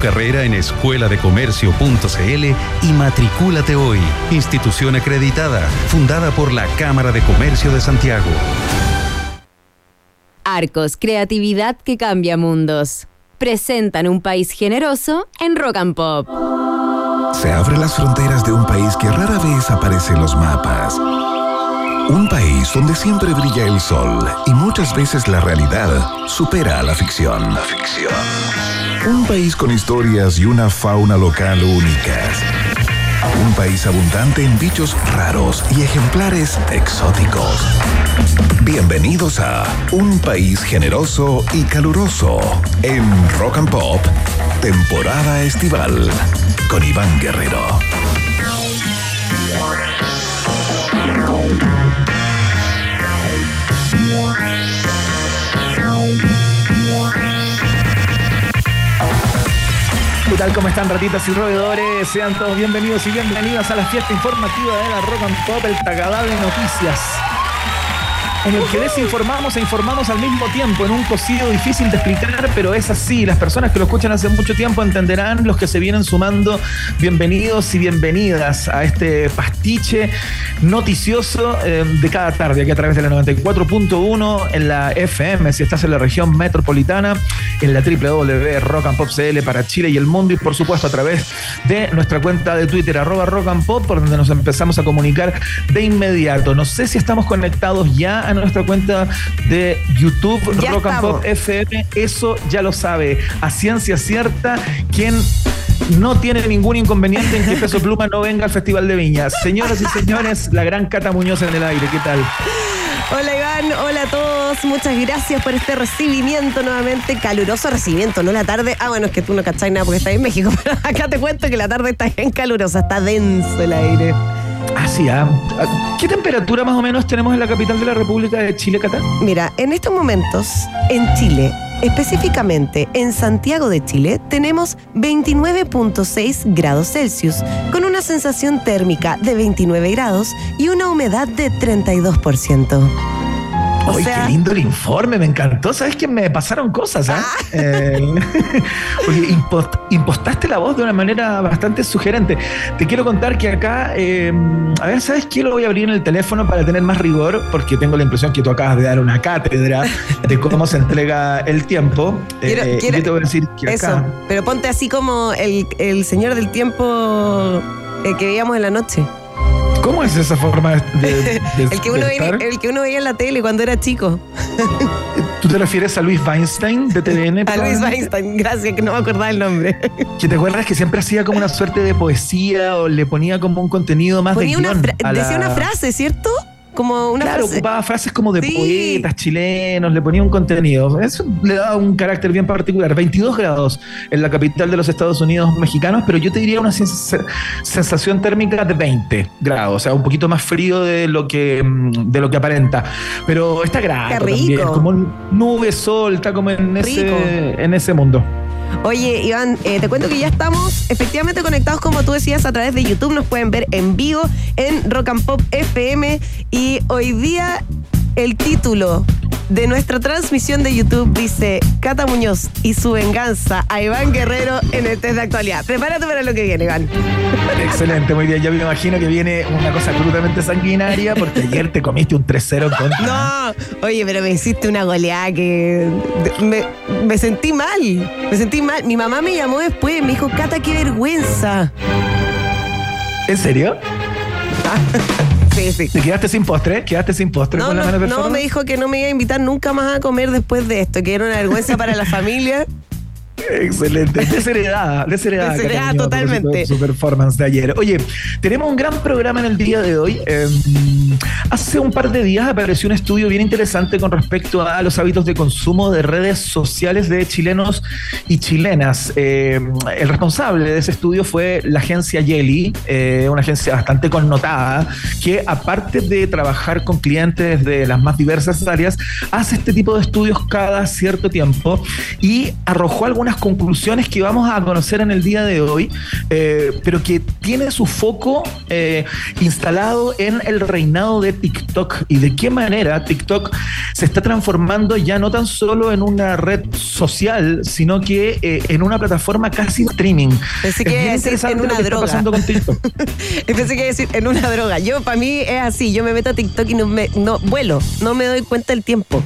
carrera en escueladecomercio.cl y matricúlate hoy. Institución acreditada, fundada por la Cámara de Comercio de Santiago. Arcos, creatividad que cambia mundos. Presentan un país generoso en Rock and Pop. Se abren las fronteras de un país que rara vez aparece en los mapas. Un país donde siempre brilla el sol y muchas veces la realidad supera a la ficción. La ficción. Un país con historias y una fauna local únicas. Un país abundante en bichos raros y ejemplares exóticos. Bienvenidos a Un país generoso y caluroso en Rock and Pop, temporada estival, con Iván Guerrero. Tal? ¿Cómo están ratitas y roedores? Sean todos bienvenidos y bienvenidas a la fiesta informativa de la Rock and Pop, el tagadá de noticias. En el que desinformamos e informamos al mismo tiempo, en un cocido difícil de explicar, pero es así. Las personas que lo escuchan hace mucho tiempo entenderán, los que se vienen sumando, bienvenidos y bienvenidas a este pastiche noticioso eh, de cada tarde, aquí a través de la 94.1 en la FM, si estás en la región metropolitana, en la www.rockandpop.cl para Chile y el mundo, y por supuesto a través de nuestra cuenta de Twitter, arroba rock and pop, por donde nos empezamos a comunicar de inmediato. No sé si estamos conectados ya a nuestra cuenta de YouTube, Ya Rock and. Pop FM, eso ya lo sabe. A ciencia cierta, quien no tiene ningún inconveniente en que Peso Pluma no venga al Festival de Viña. Señoras y señores, la gran Cata Muñoz en el aire, ¿qué tal? Hola Iván, hola a todos, muchas gracias por este recibimiento nuevamente, caluroso recibimiento, no la tarde. Ah, bueno, es que tú no cachai nada porque estás en México, pero acá te cuento que la tarde está bien calurosa, está denso el aire. ¿Qué temperatura más o menos tenemos en la capital de la República de Chile, Cata? Mira, en estos momentos, en Chile, específicamente en Santiago de Chile, tenemos 29.6 grados Celsius, con una sensación térmica de 29 grados y una humedad de 32%. O sea- qué lindo el informe, me encantó. ¿Sabes que me pasaron cosas? ah? Eh, porque impost- impostaste la voz de una manera bastante sugerente. Te quiero contar que acá, eh, a ver, ¿sabes qué? Lo voy a abrir en el teléfono para tener más rigor, porque tengo la impresión que tú acabas de dar una cátedra de cómo se entrega el tiempo. Quiero- Eh, quiero- yo te voy a decir que Eso, acá. pero ponte así como el, el señor del tiempo eh, que veíamos en la noche. ¿Cómo es esa forma de. de- El que, uno de veía, el que uno veía en la tele cuando era chico. ¿Tú te refieres a Luis Weinstein de TVN? A Luis? Weinstein, gracias, que no me acordaba el nombre. Que te acuerdas que siempre hacía como una suerte de poesía o le ponía como un contenido más Ponía de guion fra- a la- Decía una frase, ¿cierto? Como una claro, frase. ocupaba frases como de Sí. poetas chilenos, le ponía un contenido. Eso le daba un carácter bien particular. 22 grados en la capital de los Estados Unidos mexicanos, pero yo te diría una sens- sensación térmica de 20 grados, o sea, un poquito más frío de lo que, mm, de lo que aparenta. Pero está rico. también, como nube, sol, está como en Rico. ese, en ese mundo. Oye, Iván, eh, te cuento que ya estamos efectivamente conectados, como tú decías, a través de YouTube. Nos pueden ver en vivo en Rock and Pop FM. Y hoy día el título de nuestra transmisión de YouTube dice Cata Muñoz y su venganza a Iván Guerrero en el test de actualidad. Prepárate para lo que viene, Iván. Excelente, muy bien. Ya me imagino que viene una cosa absolutamente sanguinaria porque ayer te comiste un 3-0 contra. No, oye, pero me hiciste una goleada que me, me sentí mal. Me sentí mal. Mi mamá me llamó después y me dijo, Cata, qué vergüenza. ¿En serio? Sí, sí. ¿Te quedaste sin postre? ¿Quedaste sin postre No, con la no, mano no, me dijo que no me iba a invitar nunca más a comer después de esto, que era una vergüenza para la familia. Excelente. Desheredada, desheredada. Desheredada totalmente. de Su performance de ayer. Oye, tenemos un gran programa en el día de hoy. Eh, hace un par de días apareció un estudio bien interesante con respecto a los hábitos de consumo de redes sociales de chilenos y chilenas. Eh, el responsable de ese estudio fue la agencia Yeli, eh, una agencia bastante connotada, que aparte de trabajar con clientes de las más diversas áreas, hace este tipo de estudios cada cierto tiempo y arrojó algunas conclusiones que vamos a conocer en el día de hoy, eh, pero que tiene su foco eh, instalado en el reinado de TikTok y de qué manera TikTok se está transformando ya no tan solo en una red social, sino que eh, en una plataforma casi streaming. Pensé que es decir en una droga. pasando con TikTok. Pensé que decir en una droga. Yo, para mí es así, yo me meto a TikTok y no, me, no vuelo, no me doy cuenta del tiempo.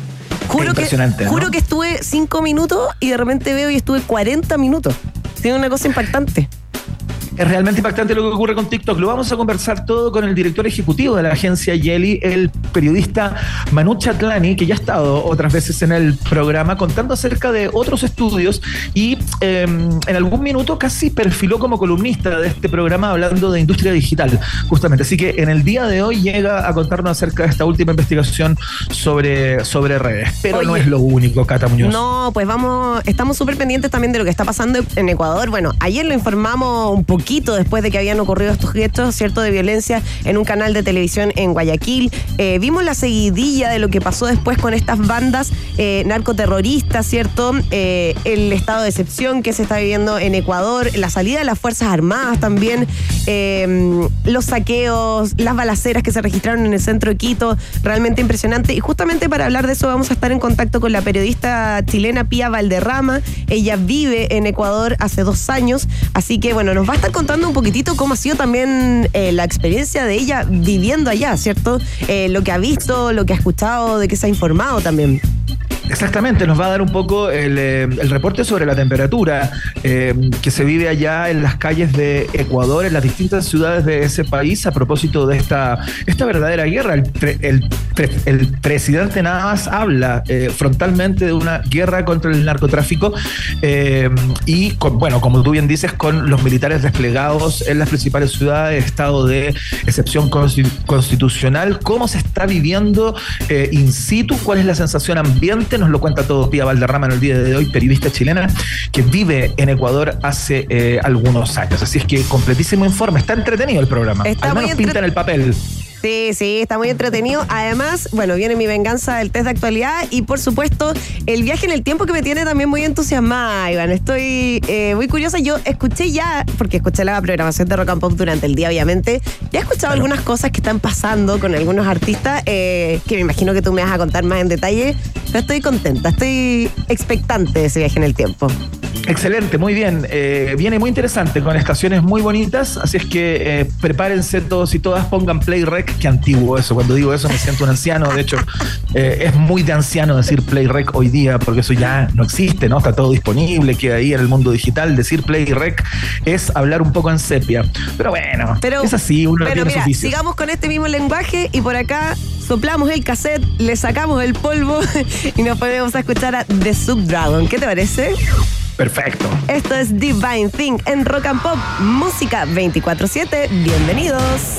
Juro, que, juro que estuve cinco minutos y de repente veo y estuve 40 minutos. Tiene una cosa impactante. Es realmente impactante lo que ocurre con TikTok. Lo vamos a conversar todo con el director ejecutivo de la agencia Yeli, el periodista Manu Chatlani, que ya ha estado otras veces en el programa contando acerca de otros estudios y em, en algún minuto casi perfiló como columnista de este programa hablando de industria digital, justamente. Así que en el día de hoy llega a contarnos acerca de esta última investigación sobre, sobre redes. Pero no es lo único, Cata Muñoz. No, pues vamos, estamos súper pendientes también de lo que está pasando en Ecuador. Bueno, ayer lo informamos un poco poquito después de que habían ocurrido estos gestos, ¿cierto?, de violencia en un canal de televisión en Guayaquil. Eh, vimos la seguidilla de lo que pasó después con estas bandas eh, narcoterroristas, ¿cierto? Eh, el estado de excepción que se está viviendo en Ecuador, la salida de las Fuerzas Armadas también, los saqueos, las balaceras que se registraron en el centro de Quito, realmente impresionante. Y justamente para hablar de eso vamos a estar en contacto con la periodista chilena Pía Valderrama. Ella vive en Ecuador hace dos años, así que bueno, nos va a estar contando un poquitito cómo ha sido también eh, la experiencia de ella viviendo allá, ¿cierto? Eh, lo que ha visto, lo que ha escuchado, de qué se ha informado también. Exactamente, nos va a dar un poco el, eh, reporte sobre la temperatura que se vive allá en las calles de Ecuador, en las distintas ciudades de ese país, a propósito de esta, esta verdadera guerra. El, el, presidente nada habla frontalmente de una guerra contra el narcotráfico y, con, bueno, como tú bien dices, con los militares desplegados en las principales ciudades, estado de excepción constitucional. ¿Cómo se está viviendo eh, in situ? ¿Cuál es la sensación ambiente? Nos lo cuenta todo Pía Valderrama en el día de hoy, periodista chilena que vive en Ecuador hace eh, algunos años. Así es que completísimo informe. Está entretenido el programa. Está Al menos pinta en el papel. Sí, sí, está muy entretenido. Además, bueno, viene mi venganza del test de actualidad y por supuesto el viaje en el tiempo que me tiene también muy entusiasmada, Iván. Estoy eh, muy curiosa. Yo escuché ya, porque escuché la programación de Rock and Pop durante el día, obviamente, ya he escuchado algunas cosas que están pasando con algunos artistas eh, que me imagino que tú me vas a contar más en detalle, pero estoy contenta, estoy expectante de ese viaje en el tiempo. Excelente, muy bien. Eh, viene muy interesante, con estaciones muy bonitas, así es que eh, prepárense todos y todas, pongan Play Rec, que antiguo eso. Cuando digo eso me siento un anciano, de hecho eh, es muy de anciano decir Play Rec hoy día, porque eso ya no existe, ¿no? Está todo disponible, queda ahí en el mundo digital. Decir Play Rec es hablar un poco en sepia. Pero bueno, es así, uno pero mira, Sigamos con este mismo lenguaje y por acá soplamos el cassette, le sacamos el polvo y nos podemos escuchar a The Subdragon. ¿Qué te parece? Perfecto. Esto es Divine Thing en Rock and Pop, música 24-7. Bienvenidos.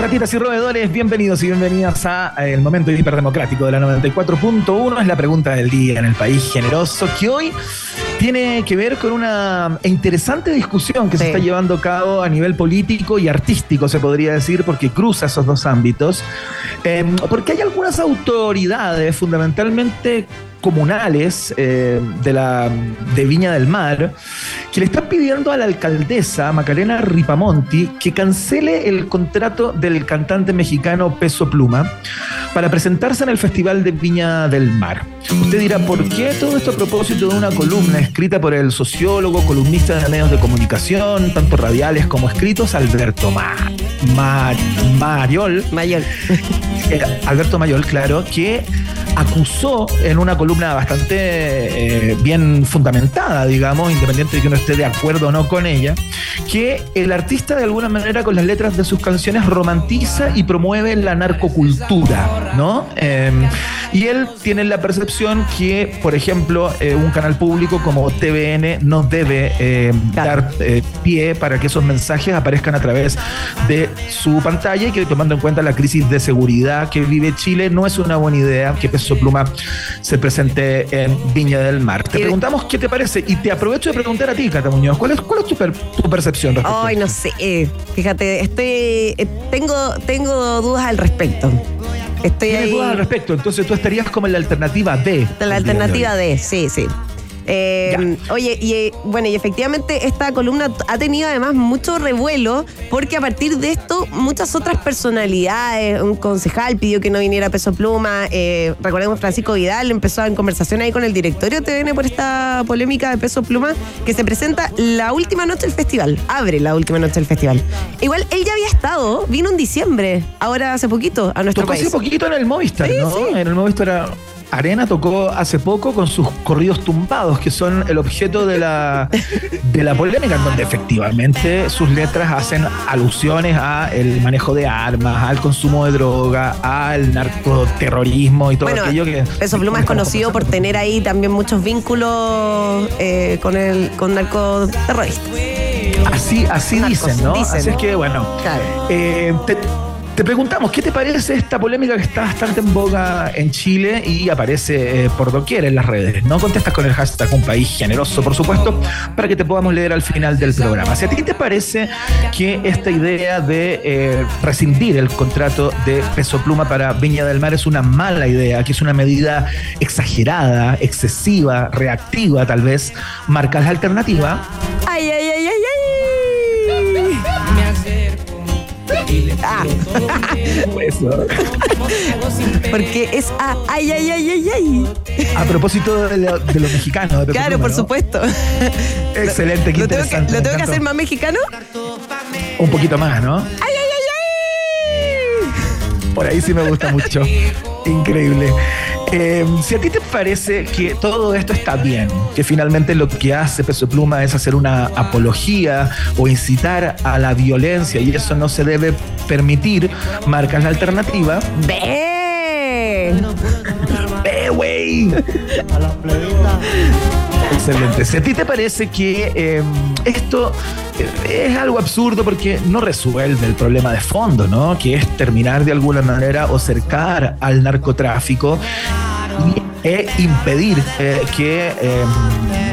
Ratitas y roedores, bienvenidos y bienvenidas a el momento hiperdemocrático de la 94.1. Es la pregunta del día en el país generoso que hoy tiene que ver con una interesante discusión que se está llevando a cabo a nivel político y artístico, se podría decir, porque cruza esos dos ámbitos. Eh, porque hay algunas autoridades, fundamentalmente comunales eh, de, la, de Viña del Mar, que le están pidiendo a la alcaldesa Macarena Ripamonti que cancele el contrato del cantante mexicano Peso Pluma para presentarse en el Festival de Viña del Mar. Usted dirá, ¿por qué todo esto a propósito de una columna escrita por el sociólogo, columnista de medios de comunicación, tanto radiales como escritos, Alberto Ma Ma- Mariol? Mayor. Eh, Alberto Mayol, claro, que acusó en una columna bastante eh, bien fundamentada, digamos, independiente de que uno esté de acuerdo o no con ella, que el artista de alguna manera con las letras de sus canciones romantiza y promueve la narcocultura, ¿no? Eh, y él tiene la percepción que, por ejemplo, eh, un canal público como TVN no debe Claro. dar eh, pie para que esos mensajes aparezcan a través de su pantalla y que tomando en cuenta la crisis de seguridad que vive Chile, no es una buena idea que Peso Pluma se presente en Viña del Mar. Te preguntamos qué te parece y te aprovecho de preguntar a ti, Cata Muñoz, ¿cuál es, cuál es tu, per- tu percepción respecto Ay, no sé. eh, Fíjate, estoy. eh, tengo, tengo dudas al respecto. Estoy ¿Tienes ahí. dudas al respecto? Entonces tú estarías como en la alternativa D. La alternativa D, sí, sí. Eh, oye, y eh, bueno, y efectivamente esta columna ha tenido además mucho revuelo porque a partir de esto muchas otras personalidades, un concejal pidió que no viniera Peso Pluma, eh, recordemos Francisco Vidal empezó en conversación ahí con el directorio TVN por esta polémica de Peso Pluma que se presenta la última noche del festival, abre la última noche del festival. Igual él ya había estado, vino en diciembre, ahora hace poquito a nuestro Tocó país. hace poquito en el Movistar, Sí, ¿no? sí. En el Movistar Arena tocó hace poco con sus corridos tumbados, que son el objeto de la, de la polémica, en donde efectivamente sus letras hacen alusiones a el manejo de armas, al consumo de droga, al narcoterrorismo y todo Bueno, aquello que. Peso Pluma es conocido por tener ahí también muchos vínculos eh, con el con narcoterroristas. Así, así Narcos, dicen, ¿no? dicen. Así es que, bueno. Claro. eh, te, Te preguntamos, ¿qué te parece esta polémica que está bastante en boga en Chile y aparece eh, por doquier en las redes? No contestas con el hashtag un país generoso, por supuesto, para que te podamos leer al final del programa. A ti te parece que esta idea de eh, rescindir el contrato de Peso Pluma para Viña del Mar es una mala idea, que es una medida exagerada, excesiva, reactiva tal vez, marcas la alternativa. Ay, ay, ay, ay. Ah, Pues, ¿no? porque es a ay, ay, ay, ay, ay. A propósito de lo, de lo mexicano. de Peso Claro, Pluma, por ¿no? supuesto. Excelente, qué ¿Lo tengo, que. ¿Lo tengo que hacer más mexicano? Un poquito más, ¿no? ¡Ay, ay, ay, ay! Por ahí sí me gusta mucho. Increíble. Eh, si a ti te parece que todo esto está bien, que finalmente lo que hace Peso Pluma es hacer una apología o incitar a la violencia y eso no se debe permitir, marcas la alternativa. ¡Ve! ¡Eh, güey! Excelente. Si a ti te parece que eh, esto eh, es algo absurdo porque no resuelve el problema de fondo, ¿no? Que es terminar de alguna manera o cercar al narcotráfico e impedir eh, que, eh,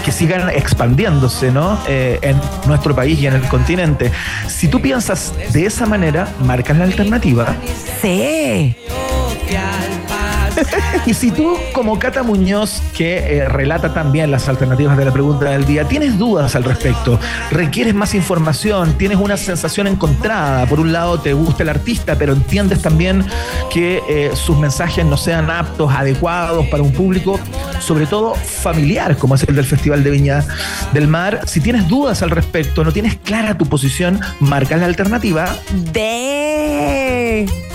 que sigan expandiéndose, ¿no? En nuestro país y en el continente. Si tú piensas de esa manera, marcas la alternativa. Sí. Y si tú, como Cata Muñoz, que eh, relata también las alternativas de la pregunta del día, tienes dudas al respecto, requieres más información, tienes una sensación encontrada, por un lado te gusta el artista, pero entiendes también que eh, sus mensajes no sean aptos, adecuados para un público, sobre todo familiar, como es el del Festival de Viña del Mar, si tienes dudas al respecto, no tienes clara tu posición, marca la alternativa. De.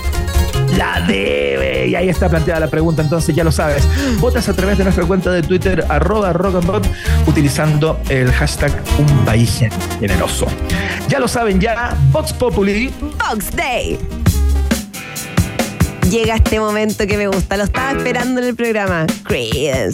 La debe. Y ahí está planteada la pregunta, entonces ya lo sabes. Votas a través de nuestra cuenta de Twitter, arroba rock and pop, utilizando el hashtag un país generoso. Ya lo saben ya, Vox Populi. Box Day. Llega este momento que me gusta, lo estaba esperando en el programa. Paulina,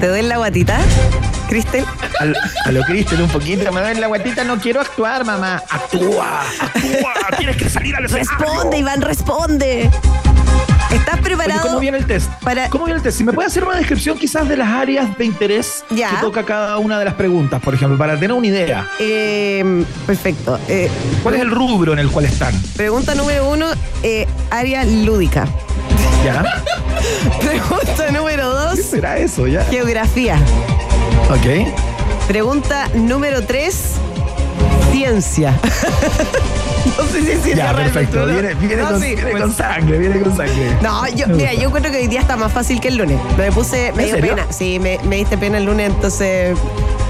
¿Te doy la guatita, Cristel? A lo Cristian un poquito, me ven la guatita, no quiero actuar, mamá. Actúa, actúa, tienes que salir al escenario. Responde, Iván, responde. ¿Estás Oye, preparado? ¿Cómo viene el test? para- ¿Cómo viene el test? Si me puede hacer una descripción quizás de las áreas de interés Ya. que toca cada una de las preguntas, por ejemplo, para tener una idea. Eh, perfecto. Eh, ¿Cuál es el rubro en el cual están? pregunta número uno, eh, área lúdica. ¿Ya? Pregunta número ¿Qué dos, será eso? ¿Ya? geografía. Ok. Pregunta número tres, ciencia. no sé si es ciencia Ya, realmente, perfecto. ¿no? Viene, viene No, con, sí, viene pues- con sangre, viene con sangre. No, yo, Me mira, gusta. yo encuentro que hoy día está más fácil que el lunes. Me puse, me ¿En dio serio? pena. Sí, me, me diste pena el lunes, entonces.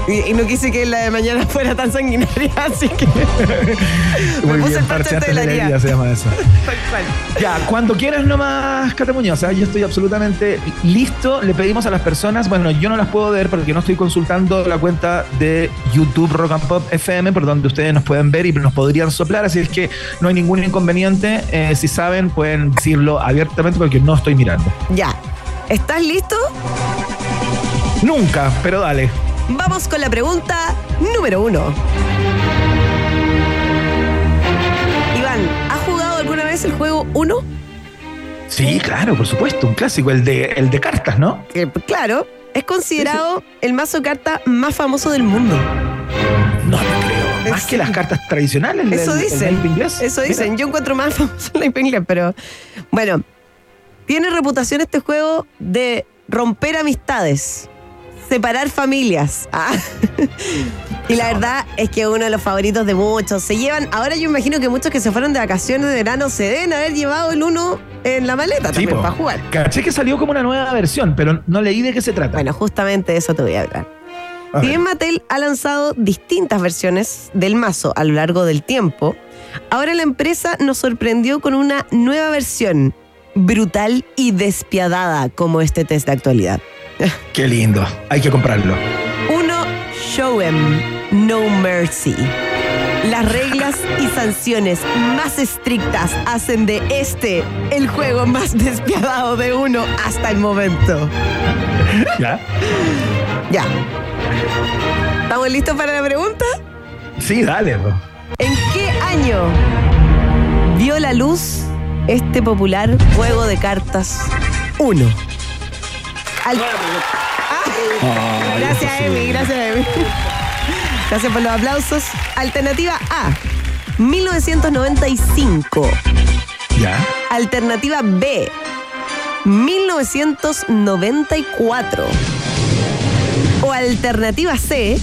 Y, y no quise que la de mañana fuera tan sanguinaria, así que. me Muy puse bien, el parche parcheaste de la la herida, se llama eso. Ya, cuando quieras nomás, Cata Muñoz, ¿ah? yo estoy absolutamente listo. Le pedimos a las personas, bueno, yo no las puedo ver porque no estoy consultando la cuenta de YouTube Rock and Pop FM, por donde ustedes nos pueden ver y nos podrían soplar, así es que no hay ningún inconveniente. Eh, si saben, pueden decirlo abiertamente porque no estoy mirando. Ya. ¿Estás listo? Nunca, pero dale. Vamos con la pregunta número uno. Iván, ¿has jugado alguna vez el juego 1? Sí, claro, por supuesto, un clásico, el de, el de cartas, ¿no? Que, claro, es considerado el mazo de carta más famoso del mundo. No te creo. Más que las cartas tradicionales. Eso el- el dicen. inglés. Eso Mira. dicen. Yo encuentro más famoso el inglés, pero bueno. Tiene reputación este juego de romper amistades, separar familias. Ah. y la verdad es que uno de los favoritos de muchos. Se llevan, ahora yo imagino que muchos que se fueron de vacaciones de verano se deben haber llevado el uno en la maleta Sí, también po. para jugar. Caché que salió como una nueva versión, pero no leí de qué se trata. Bueno, justamente de eso te voy a hablar. A Si bien Mattel ha lanzado distintas versiones del mazo a lo largo del tiempo, ahora la empresa nos sorprendió con una nueva versión, brutal y despiadada como este test de actualidad. Qué lindo. Hay que comprarlo. Uno, Show 'em No Mercy. Las reglas y sanciones más estrictas hacen de este el juego más despiadado de uno hasta el momento. ¿Ya? Ya. ¿Estamos listos para la pregunta? Sí, dale. ¿En qué año vio la luz este popular juego de cartas 1? Gracias, Emi, gracias, Emi. Gracias por los aplausos. Alternativa A, 1995. ¿Ya? Alternativa B, 1994. O alternativa C,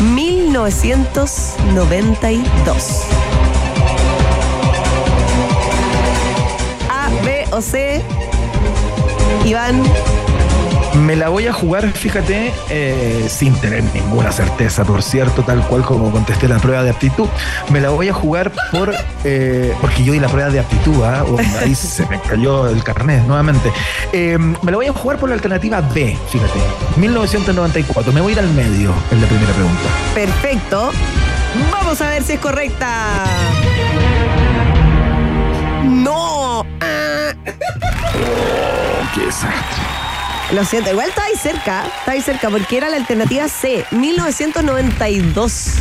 1992. A, B o C. Iván, Me la voy a jugar, fíjate, eh, sin tener ninguna certeza, por cierto, tal cual como contesté la prueba de aptitud. Me la voy a jugar por eh, porque yo di la prueba de aptitud, ¿ah? O ahí se me cayó el carnet nuevamente. Eh, me la voy a jugar por la alternativa B, fíjate. 1994. Me voy a ir al medio en la primera pregunta. perfecto. Vamos a ver si es correcta. No. Ah. Qué desastre. Lo siento, igual está ahí cerca, está ahí cerca, porque era la alternativa C, 1992.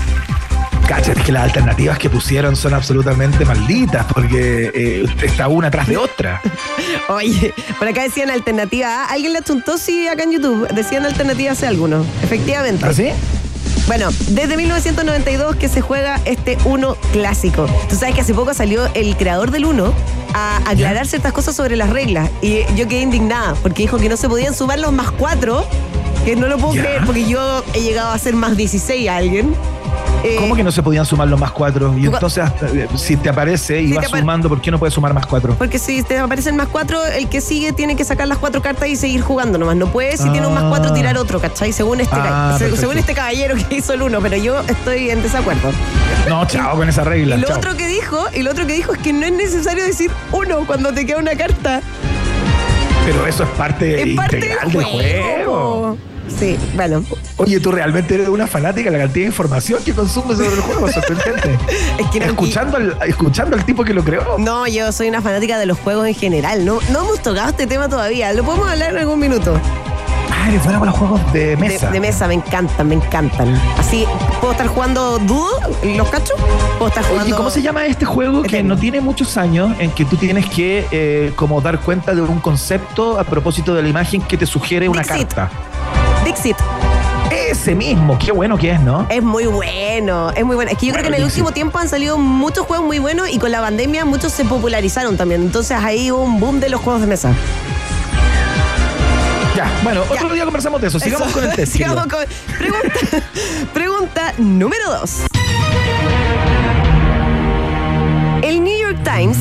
Cacha, es que las alternativas que pusieron son absolutamente malditas porque eh, está una tras de otra. Oye, por acá decían alternativa A. ¿Alguien le achuntó? Sí, acá en YouTube. Decían alternativa C algunos. Efectivamente. ¿Así? Bueno, desde 1992 que se juega este 1 clásico. Tú sabes que hace poco salió el creador del 1 a aclarar ciertas cosas sobre las reglas. Y yo quedé indignada porque dijo que no se podían sumar los más 4. Que no lo puedo Ya. creer porque yo he llegado a ser más 16 a alguien. Eh, ¿Cómo que no se podían sumar los más cuatro? Y entonces, hasta, eh, si te aparece y Si vas apare- sumando, ¿por qué no puedes sumar más cuatro? Porque si te aparecen más cuatro, el que sigue tiene que sacar las cuatro cartas y seguir jugando nomás. No puede, si tiene un más cuatro, tirar otro, ¿cachai? Según este, Ah, según este caballero que hizo el uno, pero yo estoy en desacuerdo. No, chao con esa regla. Y lo chao. otro que dijo, y lo otro que dijo es que no es necesario decir uno cuando te queda una carta. Pero eso es parte Es parte integral del juego. juego. Sí, bueno. Oye, tú realmente eres una fanática de la cantidad de información que consumes sobre el juego, sorprendente. Es que no- escuchando, al, escuchando al tipo que lo creó. No, yo soy una fanática de los juegos en general. No, no hemos tocado este tema todavía. Lo podemos hablar en algún minuto. Ah, eres buena para los juegos de mesa. de mesa, me encantan, me encantan. Así, ¿puedo estar jugando Dudo? ¿Los cachos? ¿Puedo estar jugando? Oye, ¿cómo se llama este juego que Eterno. no tiene muchos años en que tú tienes que eh, como dar cuenta de un concepto a propósito de la imagen que te sugiere una Dixit. carta? Dixit. Ese mismo, qué bueno que es, ¿no? Es muy bueno, es muy bueno. Es que yo creo que en el último tiempo han salido muchos juegos muy buenos y con la pandemia muchos se popularizaron también. Entonces ahí hubo un boom de los juegos de mesa. Ya, bueno, otro Ya. día conversamos de eso. Sigamos Eso. con el test. Sigamos con- Pregunta, pregunta número dos. El New York Times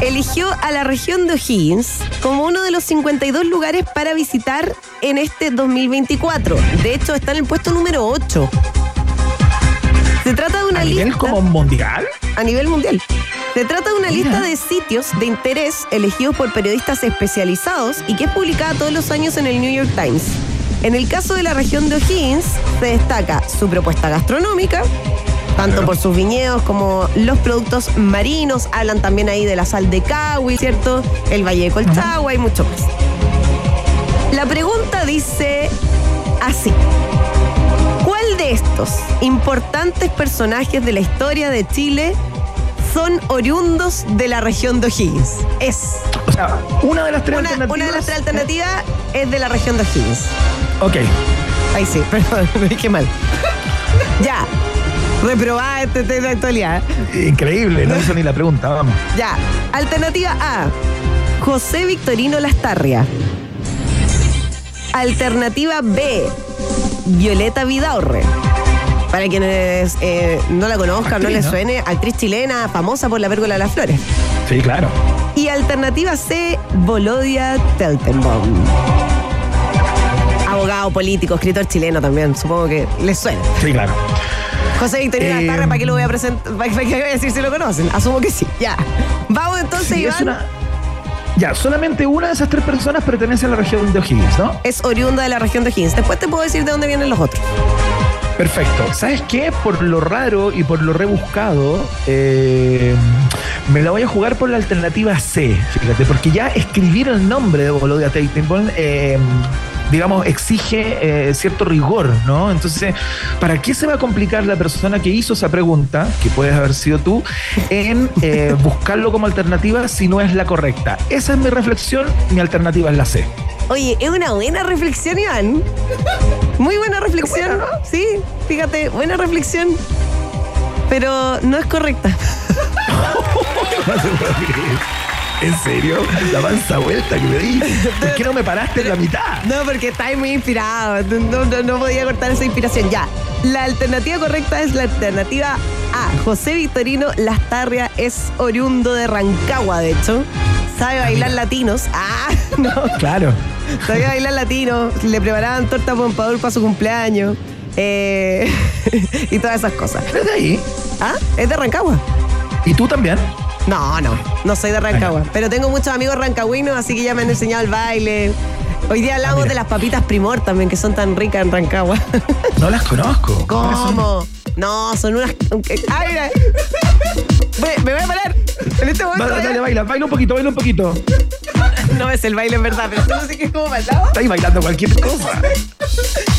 eligió a la región de O'Higgins como uno de los 52 lugares para visitar en este 2024. De hecho, está en el puesto número 8. Se trata de una ¿A lista nivel como mundial? a nivel mundial. Se trata de una Mira. lista de sitios de interés elegidos por periodistas especializados y que es publicada todos los años en el New York Times. En el caso de la región de O'Higgins, se destaca su propuesta gastronómica, tanto por sus viñedos como los productos marinos. Hablan también ahí de la sal de Cahui, ¿cierto? El Valle de Colchagua y mucho más. La pregunta dice así. ¿Cuál de estos importantes personajes de la historia de Chile son oriundos de la región de O'Higgins? Es. O sea, una de las tres Una, alternativas. una de las tres alternativas es de la región de O'Higgins. Ok. Ahí sí, perdón, me dije mal. Ya. Reprobada este test de actualidad. Increíble, no hizo ni la pregunta, vamos. Ya. Alternativa A. José Victorino Lastarria. Alternativa B. Violeta Vidaurre. Para quienes eh, no la conozcan, no les ¿no? suene, actriz chilena famosa por la pérgola de las flores. Sí, claro. Y alternativa C, Volodia Teltenbaum. Abogado político, escritor chileno también, supongo que les suena. Sí, claro. José Victorino Eh, ¿para qué lo voy a presentar? ¿Para qué voy a decir si lo conocen? Asumo que sí. Ya. Vamos entonces, Sí, Iván. es una. Ya, solamente una de esas tres personas pertenece a la región de O'Higgins, ¿no? es oriunda de la región de O'Higgins. Después te puedo decir de dónde vienen los otros. Perfecto. ¿Sabes qué? Por lo raro y por lo rebuscado, eh, me la voy a jugar por la alternativa C, fíjate, porque ya escribir el nombre de Volodya Teitenborn, eh, digamos, exige eh, cierto rigor, ¿no? Entonces, ¿para qué se va a complicar la persona que hizo esa pregunta, que puedes haber sido tú, en eh, buscarlo como alternativa si no es la correcta? Esa es mi reflexión, mi alternativa es la C. Oye, es una buena reflexión, Iván. Muy buena reflexión. Sí, fíjate, buena reflexión. Pero no es correcta. ¿En serio? La mansa vuelta que me di. ¿Por qué no me paraste en la mitad? No, porque estáis muy inspirado. No, no- no podía cortar esa inspiración. Ya. La alternativa correcta es la alternativa A. José Victorino Lastarria es oriundo de Rancagua, de hecho. Sabe bailar latinos. Ah, no. Claro. Sabía bailar latino. Le preparaban torta pompador para su cumpleaños. eh, y todas esas cosas. ¿Eres de ahí? ¿Ah? ¿Es de Rancagua? ¿Y tú también? No, no, no soy de Rancagua. Pero tengo muchos amigos rancagüinos, así que ya me han enseñado el baile. Hoy día hablamos mira. de las papitas primor también, que son tan ricas en Rancagua. No las conozco. ¿Cómo? No, son unas. ¡Ay, mira! Me, me voy a parar. En este momento. Dale, baila, baila un poquito, baila un poquito. No es el baile en verdad, pero tú sí que es como lado. Estáis bailando cualquier cosa.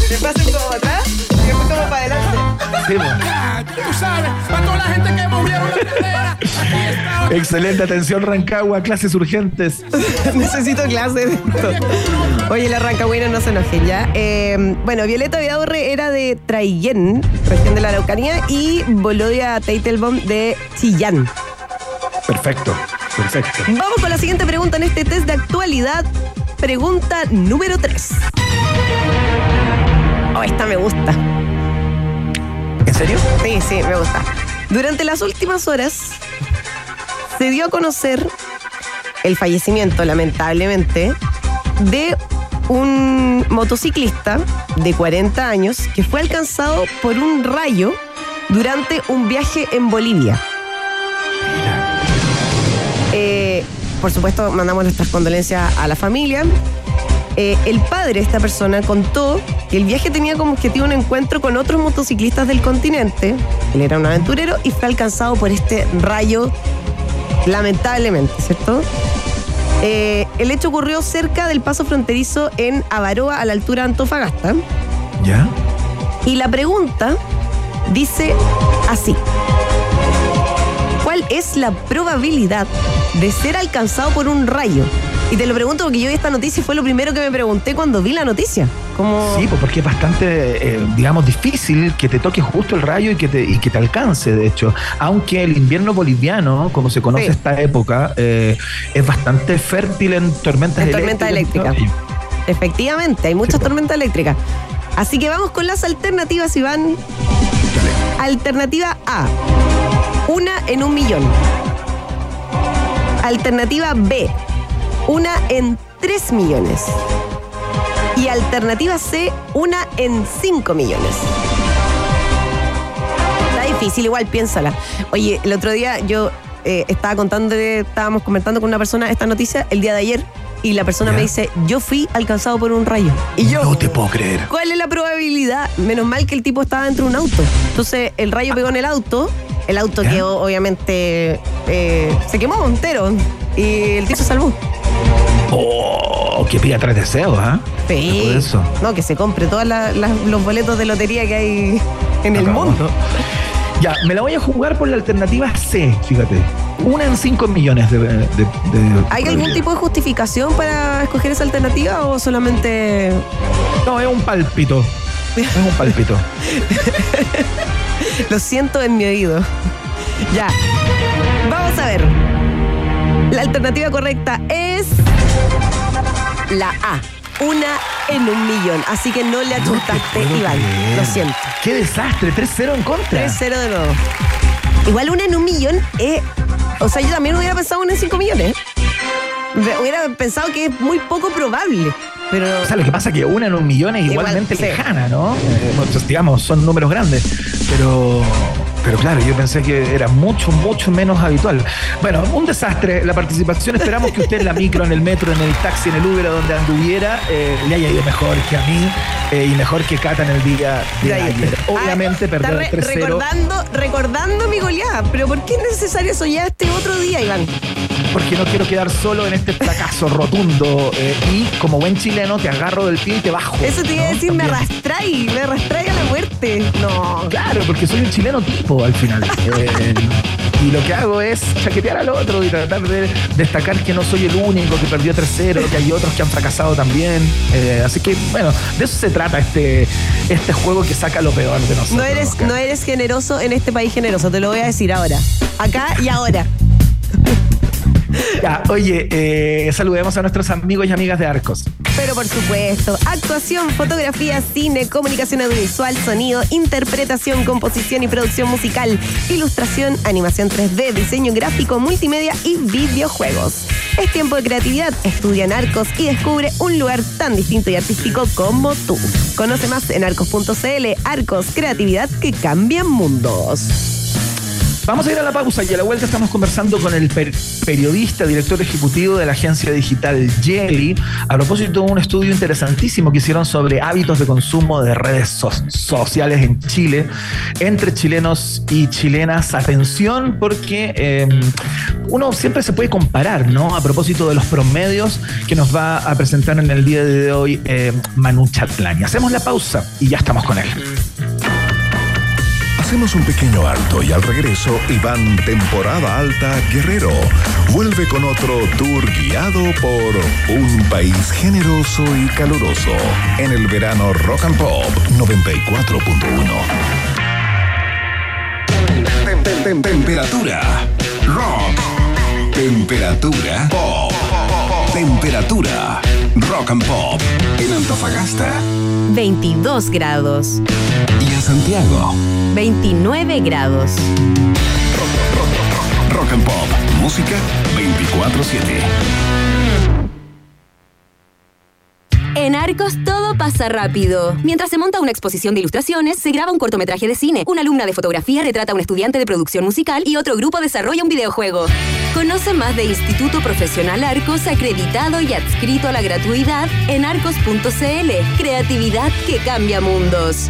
Me pasen como atrás como para adelante. Sí, bueno. Tú sabes, para toda la gente que movieron la cadera. Aquí está. Excelente atención, Rancagua, clases urgentes. Necesito clase de esto. Oye, la rancagüina no se enojen ya. Eh, bueno, Violeta Vidaurre era de Traillén, región de la Araucanía, y Volodia Teitelbaum de Chillán. Perfecto, perfecto. Vamos con la siguiente pregunta en este test de actualidad. Pregunta número 3. Oh, esta me gusta. ¿En serio? Sí, sí, me gusta. Durante las últimas horas se dio a conocer el fallecimiento, lamentablemente, de un motociclista de 40 años que fue alcanzado por un rayo durante un viaje en Bolivia. Eh, por supuesto, mandamos nuestras condolencias a la familia. Eh, el padre de esta persona contó que el viaje tenía como objetivo un encuentro con otros motociclistas del continente. Él era un aventurero y fue alcanzado por este rayo, lamentablemente, ¿cierto? Eh, el hecho ocurrió cerca del paso fronterizo en Avaroa, a la altura de Antofagasta. ¿Ya? Y la pregunta dice así. ¿Cuál es la probabilidad de ser alcanzado por un rayo? Y te lo pregunto porque yo vi esta noticia y fue lo primero que me pregunté cuando vi la noticia. Como... Sí, pues porque es bastante, eh, digamos, difícil que te toque justo el rayo y que te, y que te alcance, de hecho. Aunque el invierno boliviano, como se conoce Sí. esta época, eh, es bastante fértil en tormentas En tormentas eléctricas. Efectivamente, hay muchas tormentas eléctricas. Así que vamos con las alternativas, Iván. Alternativa A, una en un millón. Alternativa B, una en tres millones. Y alternativa C, una en cinco millones. Está difícil, igual piénsala. Oye, el otro día yo eh, estaba contando, estábamos comentando con una persona esta noticia el día de ayer y la persona Ya. me dice, yo fui alcanzado por un rayo. Y yo, No te puedo creer. ¿cuál es la probabilidad? Menos mal que el tipo estaba dentro de un auto. Entonces el rayo pegó en el auto, el auto Ya. quedó obviamente, eh, se quemó entero y el tipo se salvó. Oh, que pilla tres deseos, ¿ah? Sí. Por eso. No, que se compre todos los boletos de lotería que hay en el mundo. Ya, me la voy a jugar por la alternativa C, fíjate. Una en cinco millones de. de- de- ¿Hay algún tipo de justificación para escoger esa alternativa o solamente No, es un pálpito. Es un pálpito. lo siento en mi oído? Ya. Vamos a ver. La alternativa correcta es la A. Una en un millón. Así que no le achuntaste, puedo Iván. creer. Lo siento. Qué desastre, 3-0 en contra. 3-0 de nuevo. Igual una en un millón es. O sea, yo también hubiera pensado una en 5 millones. Hubiera pensado que es muy poco probable. Pero. O sea, lo que pasa es que una en un millón es Igual, igualmente lejana, ¿no? Eh, digamos, son números grandes. Pero, pero claro, yo pensé que era mucho, mucho menos habitual. Bueno, un desastre la participación. Esperamos que usted en la micro, en el metro, en el taxi, en el Uber, donde anduviera, eh, le haya ido mejor que a mí eh, y mejor que Cata en el día de ayer. Obviamente, Ah, perder re- 3-0. recordando, recordando mi goleada. Pero ¿por qué es necesario eso ya este otro día, Iván? Porque no quiero quedar solo en este fracaso rotundo eh, y como buen chileno te agarro del pie y te bajo. Eso te iba a decir, me También. arrastráis, me arrastráis a la muerte. No. Claro, porque soy un chileno tipo al final. Eh, y lo que hago es chaquetear al otro y tratar de destacar que no soy el único que perdió 3-0, que hay otros que han fracasado también. Eh, así que, bueno, de eso se trata este, este juego que saca lo peor de nosotros. No eres, Oscar. no eres generoso en este país generoso, te lo voy a decir ahora. Acá y ahora. Oye, eh, saludemos a nuestros amigos y amigas de Arcos. Pero por supuesto, actuación, fotografía, cine, comunicación audiovisual, sonido, interpretación, composición y producción musical, ilustración, animación 3D, diseño gráfico, multimedia y videojuegos. Es tiempo de creatividad, estudia Arcos y descubre un lugar tan distinto y artístico como tú. Conoce más en arcos.cl, Arcos, creatividad que cambia mundos. Vamos a ir a la pausa y a la vuelta estamos conversando con el per- periodista, director ejecutivo de la agencia digital Jelly, a propósito de un estudio interesantísimo que hicieron sobre hábitos de consumo de redes so- sociales en Chile entre chilenos y chilenas. Atención, porque eh, uno siempre se puede comparar, ¿no? A propósito de los promedios que nos va a presentar en el día de hoy eh, Manu Chatlani. Hacemos la pausa y ya estamos con él. Hacemos un pequeño alto y al regreso, Iván Temporada Alta Guerrero vuelve con otro tour guiado por un país generoso y caluroso en el verano Rock and Pop 94.1. Tem- tem- tem- Temperatura rock. Temperatura pop. Temperatura rock and pop en Antofagasta 22 grados. y en Santiago. 29 grados. Rock and Pop. Música 24-7. En Arcos todo pasa rápido. Mientras se monta una exposición de ilustraciones, se graba un cortometraje de cine. Una alumna de fotografía retrata a un estudiante de producción musical y otro grupo desarrolla un videojuego. Conoce más de Instituto Profesional Arcos acreditado y adscrito a la gratuidad en arcos.cl. Creatividad que cambia mundos.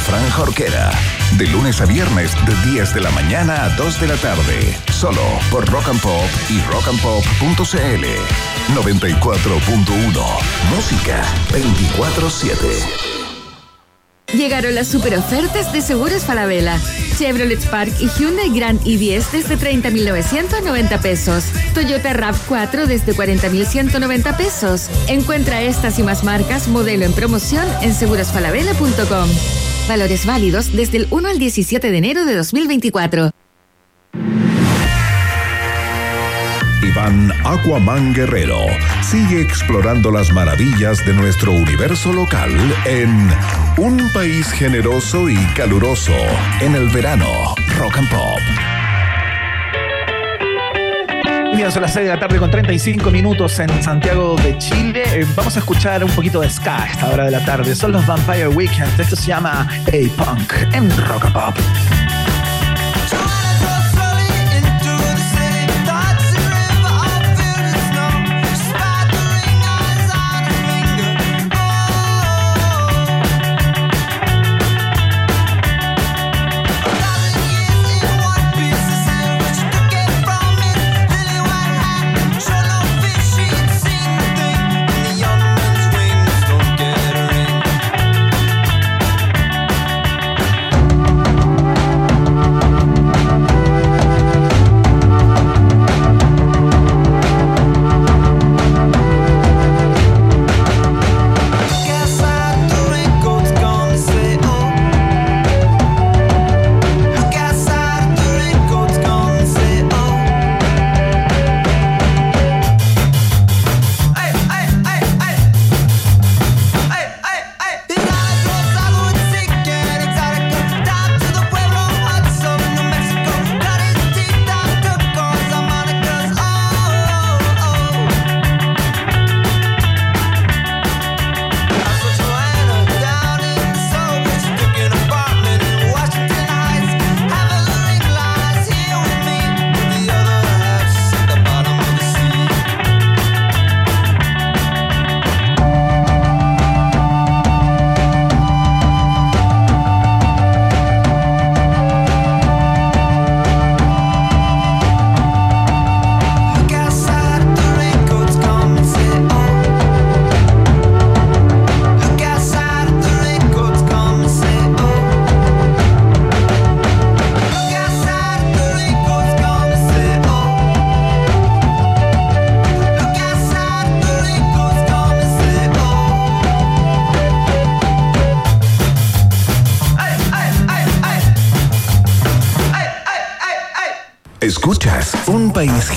Fran Jorquera, de lunes a viernes de 10 de la mañana a 2 de la tarde, solo por Rock and Pop y rockandpop.cl 94.1, música 24-7. Llegaron las super ofertas de Seguros Falabella. Chevrolet Spark y Hyundai Grand i10 desde 30.990 pesos. Toyota RAV4 desde 40.190 pesos. Encuentra estas y más marcas modelo en promoción en segurosfalabella.com. Valores válidos desde el 1 al 17 de enero de 2024. Iván Aquaman Guerrero sigue explorando las maravillas de nuestro universo local en un país generoso y caluroso en el verano Rock and Pop. Son las 6 de la tarde con 35 minutos en Santiago de Chile. Eh, vamos a escuchar un poquito de ska a esta hora de la tarde. Son los Vampire Weekend. Esto se llama A-Punk en Rock Pop.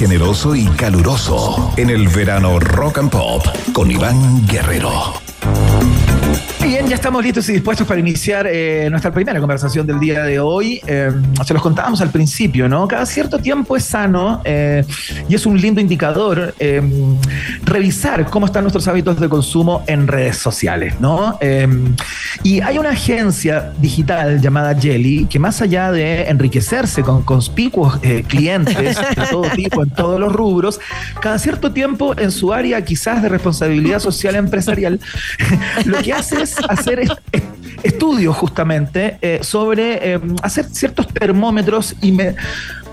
Generoso y caluroso en el verano Rock and Pop con Iván Guerrero. Bien, ya estamos listos y dispuestos para iniciar eh, nuestra primera conversación del día de hoy. Eh, se los contábamos al principio, ¿no? Cada cierto tiempo es sano eh, y es un lindo indicador eh, revisar cómo están nuestros hábitos de consumo en redes sociales, ¿no? Eh, y hay una agencia digital llamada Jelly que más allá de enriquecerse con conspicuos clientes de todo tipo en todos los rubros, cada cierto tiempo en su área quizás de responsabilidad social empresarial, lo que hace es hacer est- est- estudios justamente eh, sobre eh, hacer ciertos termómetros y me-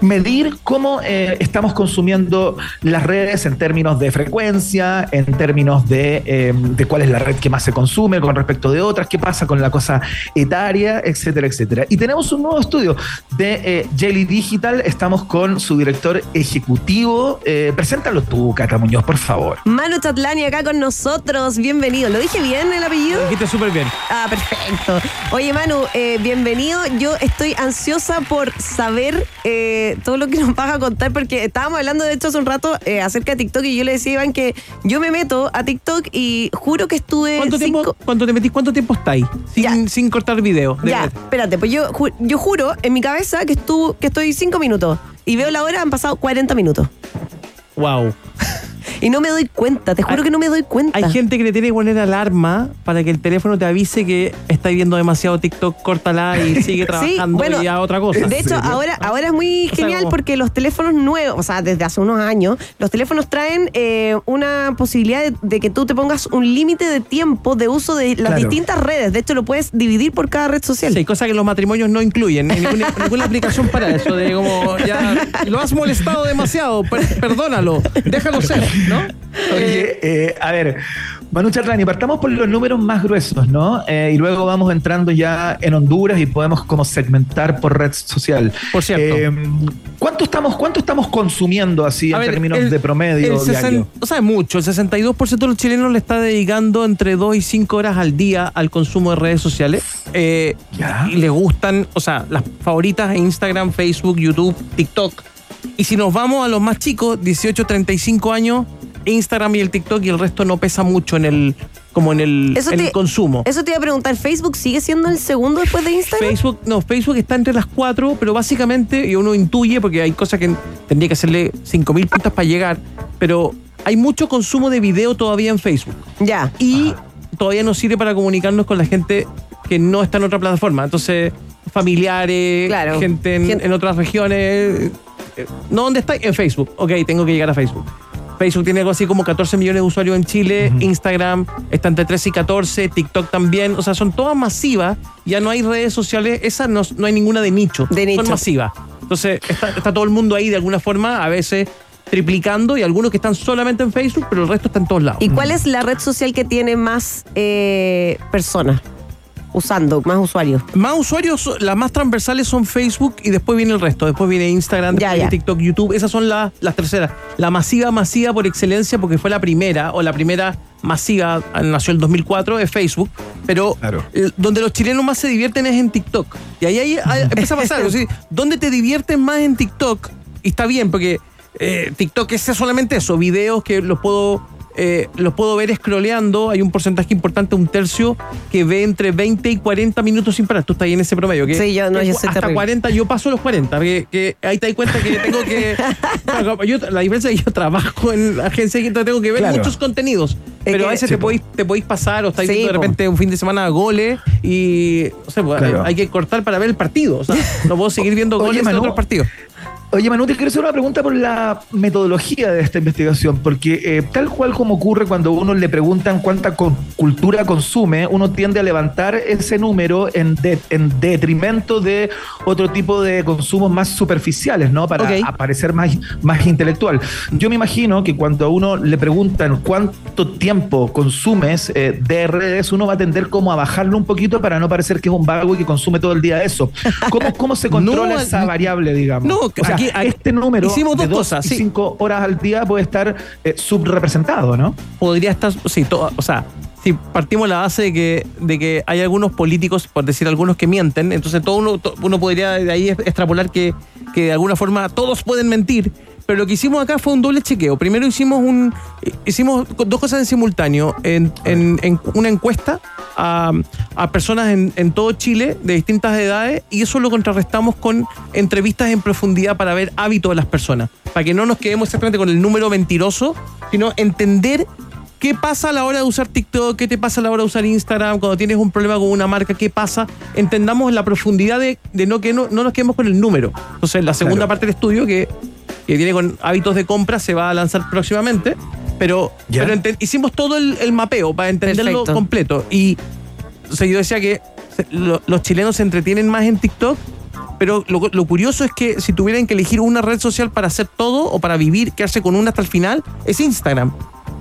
medir cómo eh, estamos consumiendo las redes en términos de frecuencia, en términos de, eh, de cuál es la red que más se consume con respecto de otras, qué pasa con la cosa etaria, etcétera, etcétera. Y tenemos un nuevo estudio de eh, Jelly Digital. Estamos con su director ejecutivo. Eh, preséntalo tú, Cata Muñoz, por favor. Manu Chatlani acá con nosotros. Bienvenido. ¿Lo dije bien el apellido? Dijiste súper bien. Ah, perfecto. Oye, Manu, eh, bienvenido. Yo estoy ansiosa por saber eh, todo lo que nos vas a contar, porque estábamos hablando, de hecho, hace un rato eh, acerca de TikTok y yo le decía a Iván que yo me meto a TikTok y juro que estuve ¿Cuánto cinco... tiempo, cuánto te metís, ¿Cuánto tiempo estáis? Sin, sin cortar video. de Ya, espérate, pues yo, ju- yo juro en mi cabeza que, estuvo, que estoy cinco minutos y veo la hora, han pasado 40 minutos. Wow. Y no me doy cuenta, te juro Hay- que no me doy cuenta. Hay gente que le tiene que poner alarma para que el teléfono te avise que estáis viendo demasiado TikTok, córtala y sigue trabajando y a otra cosa. De hecho, ahora, ahora es muy O sea, genial como- porque los teléfonos nuevos, o sea, desde hace unos años, los teléfonos traen eh, una posibilidad de, de que tú te pongas un límite de tiempo de uso de las Claro. distintas redes. De hecho, lo puedes dividir por cada red social. Sí, cosa que los matrimonios no incluyen. Ninguna, ninguna aplicación para eso. De como, ya, lo has molestado demasiado. per- perdónalo. Déjalo ser. ¿No? Oye, eh, a ver, Manu Charlani, partamos por los números más gruesos, ¿no? Eh, y luego vamos entrando ya en Honduras y podemos como segmentar por red social. Por cierto. Eh, ¿cuánto, estamos, ¿Cuánto estamos consumiendo así en términos de promedio? diario? O sea, mucho. El 62% de los chilenos le está dedicando entre 2 y 5 horas al día al consumo de redes sociales. Eh, y le gustan, o sea, las favoritas Instagram, Facebook, YouTube, TikTok. Y si nos vamos a los más chicos, 18, 35 años, Instagram y el TikTok y el resto no pesa mucho en el como en el, Eso en te- el consumo. Eso te iba a preguntar, ¿Facebook sigue siendo el segundo después de Instagram? Facebook, no, Facebook está entre las cuatro, pero básicamente, y uno intuye, porque hay cosas que tendría que hacerle 5.000 puntas para llegar, pero hay mucho consumo de video todavía en Facebook. Ya. Y todavía nos sirve para comunicarnos con la gente que no está en otra plataforma. Entonces, familiares, Claro. gente en, otras regiones. eh, ¿No dónde está? En Facebook. Ok, tengo que llegar a Facebook. Facebook tiene algo así como 14 millones de usuarios en Chile, Instagram está entre 13 y 14, TikTok también, o sea, son todas masivas, ya no hay redes sociales, esas no, no hay ninguna de nicho, De nicho. son masivas. Entonces, está, está todo el mundo ahí de alguna forma, a veces triplicando, y algunos que están solamente en Facebook, pero el resto está en todos lados. ¿Y cuál es la red social que tiene más eh, personas usando, más usuarios? Más usuarios, las más transversales son Facebook y después viene el resto. Después viene Instagram, Ya, después viene ya. TikTok, YouTube. Esas son las, las terceras. La masiva, masiva por excelencia, porque fue la primera, o la primera masiva, ah, nació el 2004, es Facebook. Pero Claro. el- donde los chilenos más se divierten es en TikTok. Y ahí, ahí, ahí empieza a pasar. algo, ¿sí? ¿Dónde te diviertes más en TikTok? Y está bien, porque eh, TikTok es solamente eso, videos que los puedo eh, los puedo ver scrolleando. Hay un porcentaje importante, un tercio, que ve entre 20 y 40 minutos sin parar. Tú estás ahí en ese promedio. Que, Sí, yo no, que yo soy Hasta terrible. 40, yo paso los 40. Que, que ahí te das cuenta que tengo que. Bueno, yo- la diferencia es que yo trabajo en la agencia y entonces tengo que ver Claro. muchos contenidos. Pero que- a veces Sí, te po. podéis, te podéis pasar o estáis Sí, viendo de po. repente un fin de semana goles y. No sé, pues, Claro. hay, hay que cortar para ver el partido. O sea, no puedo seguir viendo Oye, goles de Manu, otros partidos. Oye, Manu, te quiero hacer una pregunta por la metodología de esta investigación, porque eh, tal cual como ocurre cuando uno le preguntan cuánta co- cultura consume, uno tiende a levantar ese número en, de- en detrimento de otro tipo de consumos más superficiales, ¿no? Para Ok. aparecer más, más intelectual. Yo me imagino que cuando a uno le preguntan cuánto tiempo consumes eh, de redes, uno va a tender como a bajarlo un poquito para no parecer que es un vago y que consume todo el día eso. ¿Cómo, cómo se controla No, esa variable, digamos? no, o sea, aquí- aquí este número hicimos de dos dos cosas, y sí. cinco horas al día puede estar eh, subrepresentado, ¿no? podría estar, sí, to- o sea, si partimos la base de que, de que hay algunos políticos, por decir algunos, que mienten, entonces todo uno, to- uno podría de ahí extrapolar que, que de alguna forma todos pueden mentir. Pero lo que hicimos acá fue un doble chequeo. Primero hicimos un hicimos dos cosas en simultáneo. En, en- en una encuesta a, a personas en, en todo Chile de distintas edades y eso lo contrarrestamos con entrevistas en profundidad para ver hábitos de las personas. Para que no nos quedemos exactamente con el número mentiroso, sino entender ¿Qué pasa a la hora de usar TikTok? ¿Qué te pasa a la hora de usar Instagram? Cuando tienes un problema con una marca, ¿qué pasa? Entendamos la profundidad de, de no que no, no nos quedemos con el número. Entonces, la segunda Claro. parte del estudio, que, que viene con hábitos de compra, se va a lanzar próximamente. Pero, Ya. pero enten- hicimos todo el, el mapeo para entenderlo Perfecto. completo. Y o sea, yo decía que lo- los chilenos se entretienen más en TikTok. Pero lo, lo curioso es que si tuvieran que elegir una red social para hacer todo o para vivir, quedarse con una hasta el final, es Instagram.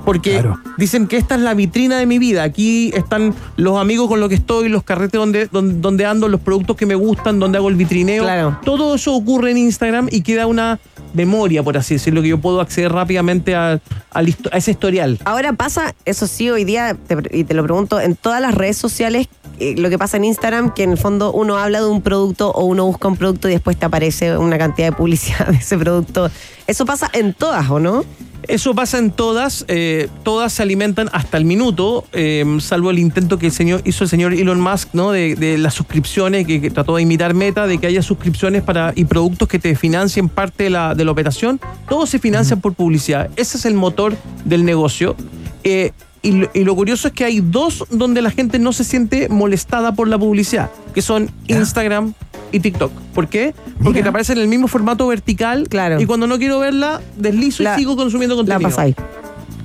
Porque Claro. dicen que esta es la vitrina de mi vida. Aquí están los amigos con los que estoy, los carretes donde, donde, donde ando, los productos que me gustan, donde hago el vitrineo. Claro. Todo eso ocurre en Instagram y queda una memoria, por así decirlo, que yo puedo acceder rápidamente a, a ese historial. Ahora pasa, eso sí, hoy día, te- y te lo pregunto, en todas las redes sociales, eh, lo que pasa en Instagram, que en el fondo uno habla de un producto o uno busca un producto y después te aparece una cantidad de publicidad de ese producto. Eso pasa en todas, ¿o no? Eso pasa en todas, eh, todas se alimentan hasta el minuto, eh, salvo el intento que el señor, hizo el señor Elon Musk, ¿no? De, de las suscripciones, que, que trató de imitar Meta, de que haya suscripciones para y productos que te financien parte de la, de la operación. Todos se financian por publicidad. Ese es el motor del negocio. Eh, y, lo, y lo curioso es que hay dos donde la gente no se siente molestada por la publicidad, que son Instagram y TikTok. ¿Por qué? Porque Mira. te aparece en el mismo formato vertical Claro. y cuando no quiero verla, deslizo La- y sigo consumiendo La contenido. pasáis.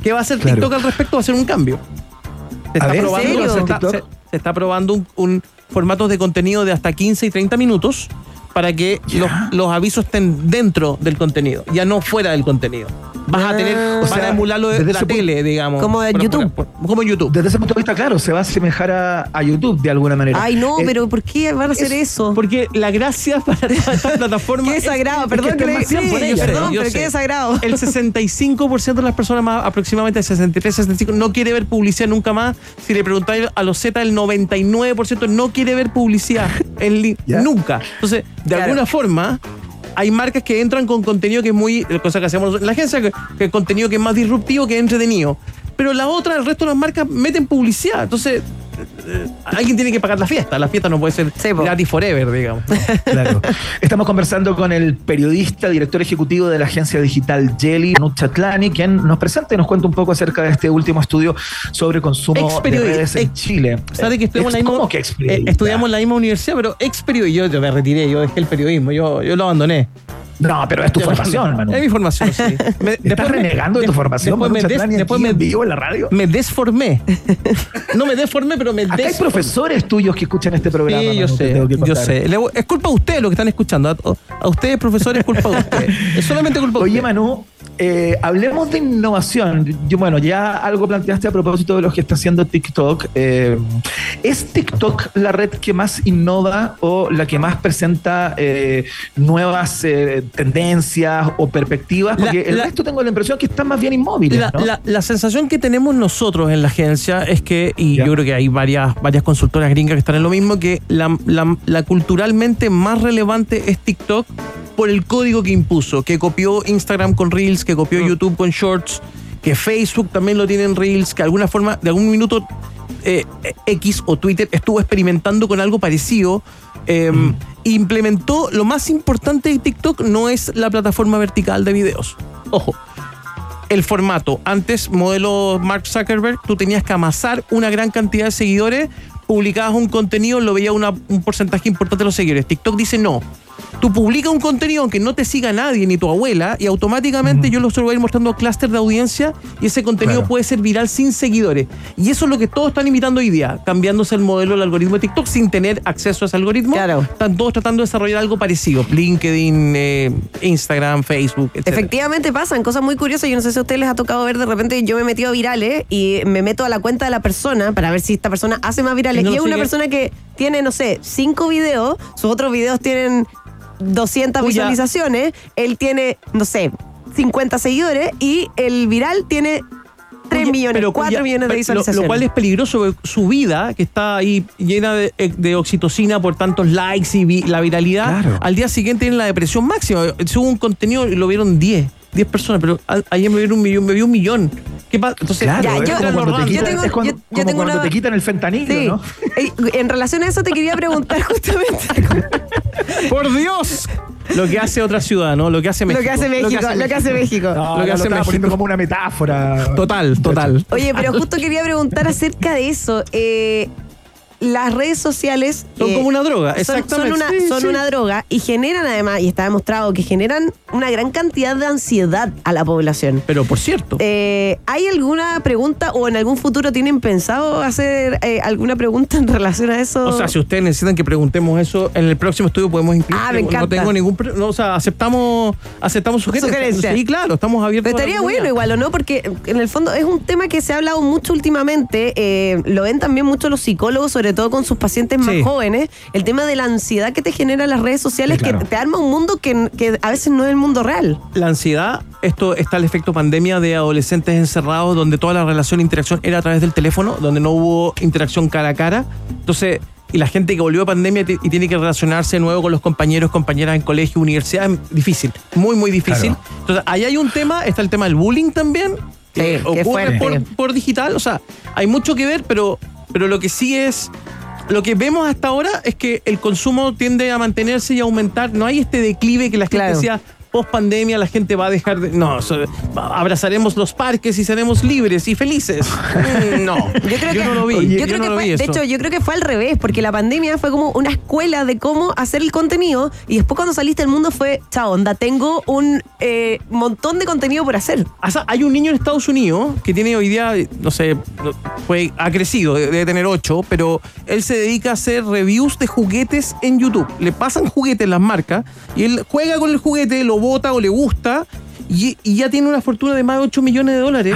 ¿Qué va a hacer Claro. TikTok al respecto? Va a hacer un cambio. Se A está ver, ¿en probando, serio? se está, TikTok? se- se está probando un, un formatos de contenido de hasta 15 y 30 minutos para que los, los avisos estén dentro del contenido, ya no fuera del contenido. vas a tener, Ah. van O sea, a emularlo de desde la tele, digamos. Como en Por- YouTube. por- por- como en YouTube. Desde ese punto de vista, claro, se va a asemejar a, a YouTube de alguna manera. Ay, no, Eh, pero ¿por qué van a hacer eso? Porque la gracia para esta plataforma. Qué es- desagrado, es perdón que que le sí, ella. perdón, pero sé. qué desagrado. El 65% de las personas, más aproximadamente el 63, 65, no quiere ver publicidad nunca más. Si le preguntáis a los Z, el 99% no quiere ver publicidad en Ya. nunca. Entonces, de Claro. alguna forma, hay marcas que entran con contenido que es muy, cosa que hacemos en la agencia, que, que contenido que es más disruptivo, que es entretenido. Pero la otra, el resto de las marcas meten publicidad. Entonces, eh, alguien tiene que pagar la fiesta. La fiesta no puede ser Sí, gratis forever, digamos. Claro. Estamos conversando con el periodista, director ejecutivo de la agencia digital Jelly, Nut Chatlani, quien nos presenta y nos cuenta un poco acerca de este último estudio sobre consumo de redes en Chile. ¿Sabe que estudiamos la Ex- misma, ¿Cómo que eh, estudiamos en la misma universidad, pero ex periodista. Yo, yo me retiré, yo dejé el periodismo, yo, yo lo abandoné. No, pero es tu formación, Manu. Es mi formación, sí. Me- ¿Estás renegando de tu formación, Después Manu me, des- después me- vivo en la radio? me desformé. No me deformé, pero me Acá hay desformé. profesores tuyos que escuchan este programa. Sí, yo Manu, sé, yo sé. Le- es culpa de ustedes lo que están escuchando. A, a ustedes, profesores, es culpa de ustedes. Es solamente culpa de Oye, ustedes. Manu, eh, hablemos de innovación. Yo, bueno, ya algo planteaste a propósito de lo que está haciendo TikTok. Eh, ¿Es TikTok la red que más innova o la que más presenta eh, nuevas tendencias o perspectivas? La- Porque el la- resto tengo la impresión que están más bien inmóviles. La, ¿no? la- la sensación que tenemos nosotros en la agencia es que, y yo creo que hay varias, varias consultoras gringas que están en lo mismo, que la, la- la culturalmente más relevante es TikTok por el código que impuso, que copió Instagram con Reels, que copió YouTube con Shorts, que Facebook también lo tiene en Reels, que de alguna forma, de algún minuto eh, X o Twitter estuvo experimentando con algo parecido. eh, Implementó lo más importante de TikTok no es la plataforma vertical de videos. Ojo, el formato. Antes, modelo Mark Zuckerberg, tú tenías que amasar una gran cantidad de seguidores, publicabas un contenido, lo veía una- un porcentaje importante de los seguidores. TikTok dice no. Tú publicas un contenido aunque no te siga nadie, ni tu abuela, y automáticamente yo lo solo voy a ir mostrando a clúster de audiencia y ese contenido Claro. puede ser viral sin seguidores. Y eso es lo que todos están imitando hoy día, cambiándose el modelo del algoritmo de TikTok sin tener acceso a ese algoritmo. Claro. Están todos tratando de desarrollar algo parecido. LinkedIn, eh, Instagram, Facebook, etc. Efectivamente pasan cosas muy curiosas. Yo no sé si a ustedes les ha tocado ver de repente. Yo me he metido a virales y me meto a la cuenta de la persona para ver si esta persona hace más virales. Y no Y, lo es una persona que tiene, no sé, cinco videos. Sus otros videos tienen 200 Tú ya- visualizaciones. Él tiene, no sé, 50 seguidores. Y el viral tiene 3 Oye, millones, pero 4 ya- millones de lo- visualizaciones. Lo, cual es peligroso, su vida, que está ahí llena de, de oxitocina por tantos likes y vi- la viralidad, Claro. al día siguiente tiene la depresión máxima. Subo un contenido y lo vieron 10, 10 personas, pero a- ayer me vieron un millón, me vio un millón. ¿Qué pasa? Entonces, Claro, Ya, es yo- como cuando, te quitan, tengo- es cuando, yo- yo como tengo cuando una- te quitan el fentanilo, Sí. ¿no? En relación a eso te quería preguntar justamente ¡Por Dios! Lo que hace otra ciudad, ¿no? Lo que hace lo México. que hace México. Lo que hace México. No, Lo que hace estaba México. poniendo como una metáfora. Total, total. Oye, pero justo quería preguntar acerca de eso. Eh, las redes sociales Son eh, como una droga, exactamente. Son, una, Sí, son sí. una droga y generan además, y está demostrado que generan una gran cantidad de ansiedad a la población. Pero por cierto, Eh, ¿Hay alguna pregunta o en algún futuro tienen pensado hacer eh, alguna pregunta en relación a eso? O sea, si ustedes necesitan que preguntemos eso, en el próximo estudio podemos incluir. Ah, me No encanta. tengo ningún. no, o sea, aceptamos, aceptamos sugerencias. Sugerencias. Sí, claro, estamos abiertos. Pero estaría bueno igual, ¿o no? Porque en el fondo es un tema que se ha hablado mucho últimamente, lo ven también mucho los psicólogos, sobre todo con sus pacientes más Sí. jóvenes, el tema de la ansiedad que te generan las redes sociales, Sí, claro. que te arma un mundo que, que a veces no es el mundo real. La ansiedad, esto está el efecto pandemia de adolescentes encerrados, donde toda la relación e interacción era a través del teléfono, donde no hubo interacción cara a cara. Entonces, y la gente que volvió a pandemia y tiene que relacionarse de nuevo con los compañeros, compañeras en colegio, universidad, es difícil, muy, muy difícil. Claro. Entonces, ahí hay un tema, está el tema del bullying también, que Sí, ocurre por digital. O sea, hay mucho que ver, pero, pero lo que sí es. Lo que vemos hasta ahora es que el consumo tiende a mantenerse y a aumentar. No hay este declive que la gente Claro. decía post pandemia la gente va a dejar de. No, so- abrazaremos los parques y seremos libres y felices. No, Yo creo que, no lo vi. Oye, yo creo no que lo fue- vi de hecho, yo creo que fue al revés, porque la pandemia fue como una escuela de cómo hacer el contenido y después cuando saliste al mundo fue, chao, onda, tengo un eh, montón de contenido por hacer. O sea, hay un niño en Estados Unidos que tiene hoy día, no sé, fue, ha crecido, debe tener ocho, pero él se dedica a hacer reviews de juguetes en YouTube. Le pasan juguetes las marcas y él juega con el juguete, lo bota o le gusta y, y ya tiene una fortuna de más de 8 millones de dólares.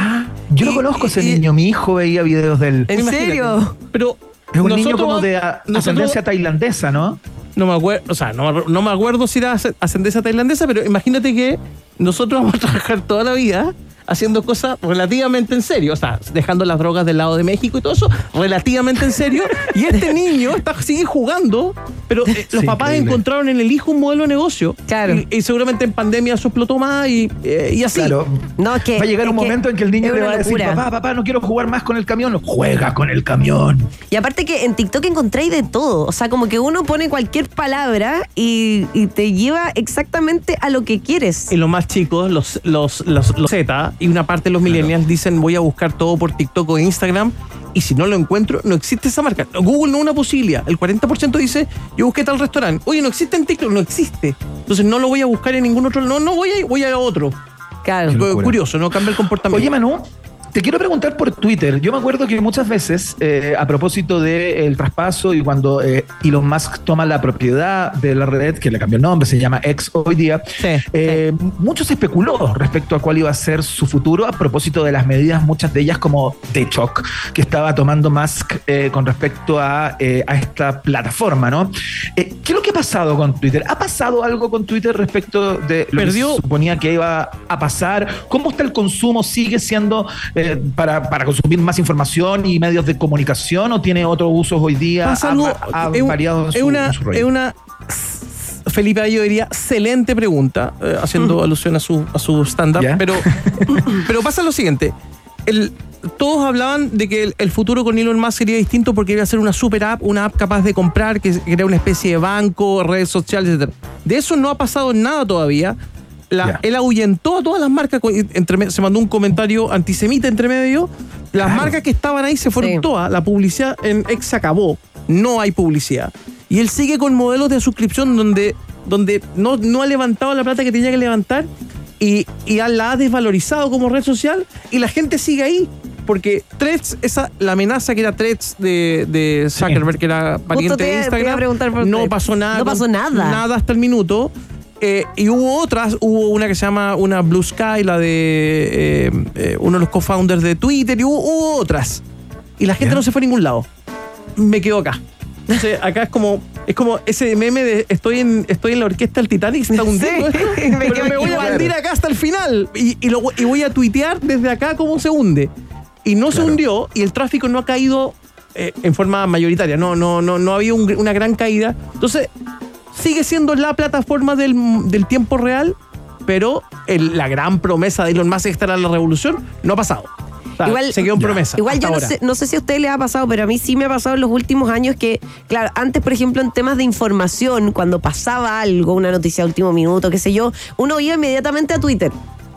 Yo lo Y- conozco ese y- niño, mi hijo veía videos de él. ¿En Imagínate. serio? Pero Es un niño como de a- nosotros- ascendencia tailandesa, ¿no? No me acuerdo, o sea, no, me- no me acuerdo si era asc- ascendencia tailandesa, pero imagínate que nosotros vamos a trabajar toda la vida haciendo cosas relativamente en serio, o sea, dejando las drogas del lado de México y todo eso, relativamente en serio, y este niño está, sigue jugando, pero eh, los Sí, papás increíble. encontraron en el hijo un modelo de negocio. Claro. Y, y seguramente en pandemia eso explotó más y, eh, y así. Claro. No, es que. Va a llegar un momento en que el niño le va a decir, locura. papá, papá, no quiero jugar más con el camión. Juega con el camión. Y aparte que en TikTok encontráis de todo. O sea, como que uno pone cualquier palabra y, y te lleva exactamente a lo que quieres. Y los más chicos, los, los, los, los Z y una parte de los millennials dicen voy a buscar todo por TikTok o Instagram y si no lo encuentro, no existe esa marca. Google no es una posibilidad. El 40% dice yo busqué tal restaurante. Oye, no existe en TikTok, no existe. Entonces no lo voy a buscar en ningún otro. No, no voy a, voy a otro. Claro. Curioso, no cambia el comportamiento. Oye, Manu, te quiero preguntar por Twitter. Yo me acuerdo que muchas veces, eh, a propósito del traspaso y cuando eh, Elon Musk toma la propiedad de la red, que le cambió el nombre, se llama X hoy día, Sí, eh, mucho se especuló respecto a cuál iba a ser su futuro a propósito de las medidas, muchas de ellas como de shock, que estaba tomando Musk con respecto a, a esta plataforma, ¿no? ¿Qué es lo que ha pasado con Twitter? ¿Ha pasado algo con Twitter respecto de lo Perdió- que se suponía que iba a pasar? ¿Cómo está el consumo? ¿Sigue siendo eh, para, para consumir más información y medios de comunicación o tiene otros usos hoy día? Pasa ¿Ha, es variado es una, es una Felipe yo diría excelente pregunta, eh, haciendo alusión a su, a su stand-up, pero, pero pasa lo siguiente. El, todos hablaban de que el, el futuro con Elon Musk sería distinto porque iba a ser una super app, una app capaz de comprar, que era una especie de banco, redes sociales, etc. De eso no ha pasado nada todavía. La-. Él ahuyentó a todas las marcas, entre se mandó un comentario antisemita entre medio. Las Claro. marcas que estaban ahí se fueron Sí. todas. La publicidad en X se acabó. No hay publicidad. Y él sigue con modelos de suscripción donde, donde no, no ha levantado la plata que tenía que levantar y, y la ha desvalorizado como red social y la gente sigue ahí. Porque Threads, esa, la amenaza que era Threads de, de Zuckerberg, que era pariente te de te iba a Instagram, preguntar por no pasó nada. No pasó nada. Nada hasta el minuto. Eh, y hubo otras, hubo una que se llama una Blue Sky, la de eh, eh, uno de los co-founders de Twitter, y hubo, hubo otras. Y la gente Ya. no se fue a ningún lado. Me quedo acá. Entonces, acá es como, es como ese meme de estoy en, estoy en la orquesta del Titanic, se está hundiendo Sí, me pero me voy a hundir acá hasta el final. Y, y lo- y voy a tuitear desde acá cómo se hunde. Y no se Claro. hundió y el tráfico no ha caído eh, en forma mayoritaria. No, no, no, no ha habido un- una gran caída. Entonces, sigue siendo la plataforma del, del tiempo real, pero el- la gran promesa de Elon Musk de estar a la revolución no ha pasado. O sea, Igual- se quedó en promesa. Igual yo no sé, no sé si a usted le ha pasado, pero a mí sí me ha pasado en los últimos años que, claro, antes, por ejemplo, en temas de información, cuando pasaba algo, una noticia de último minuto, qué sé yo, uno iba inmediatamente a Twitter.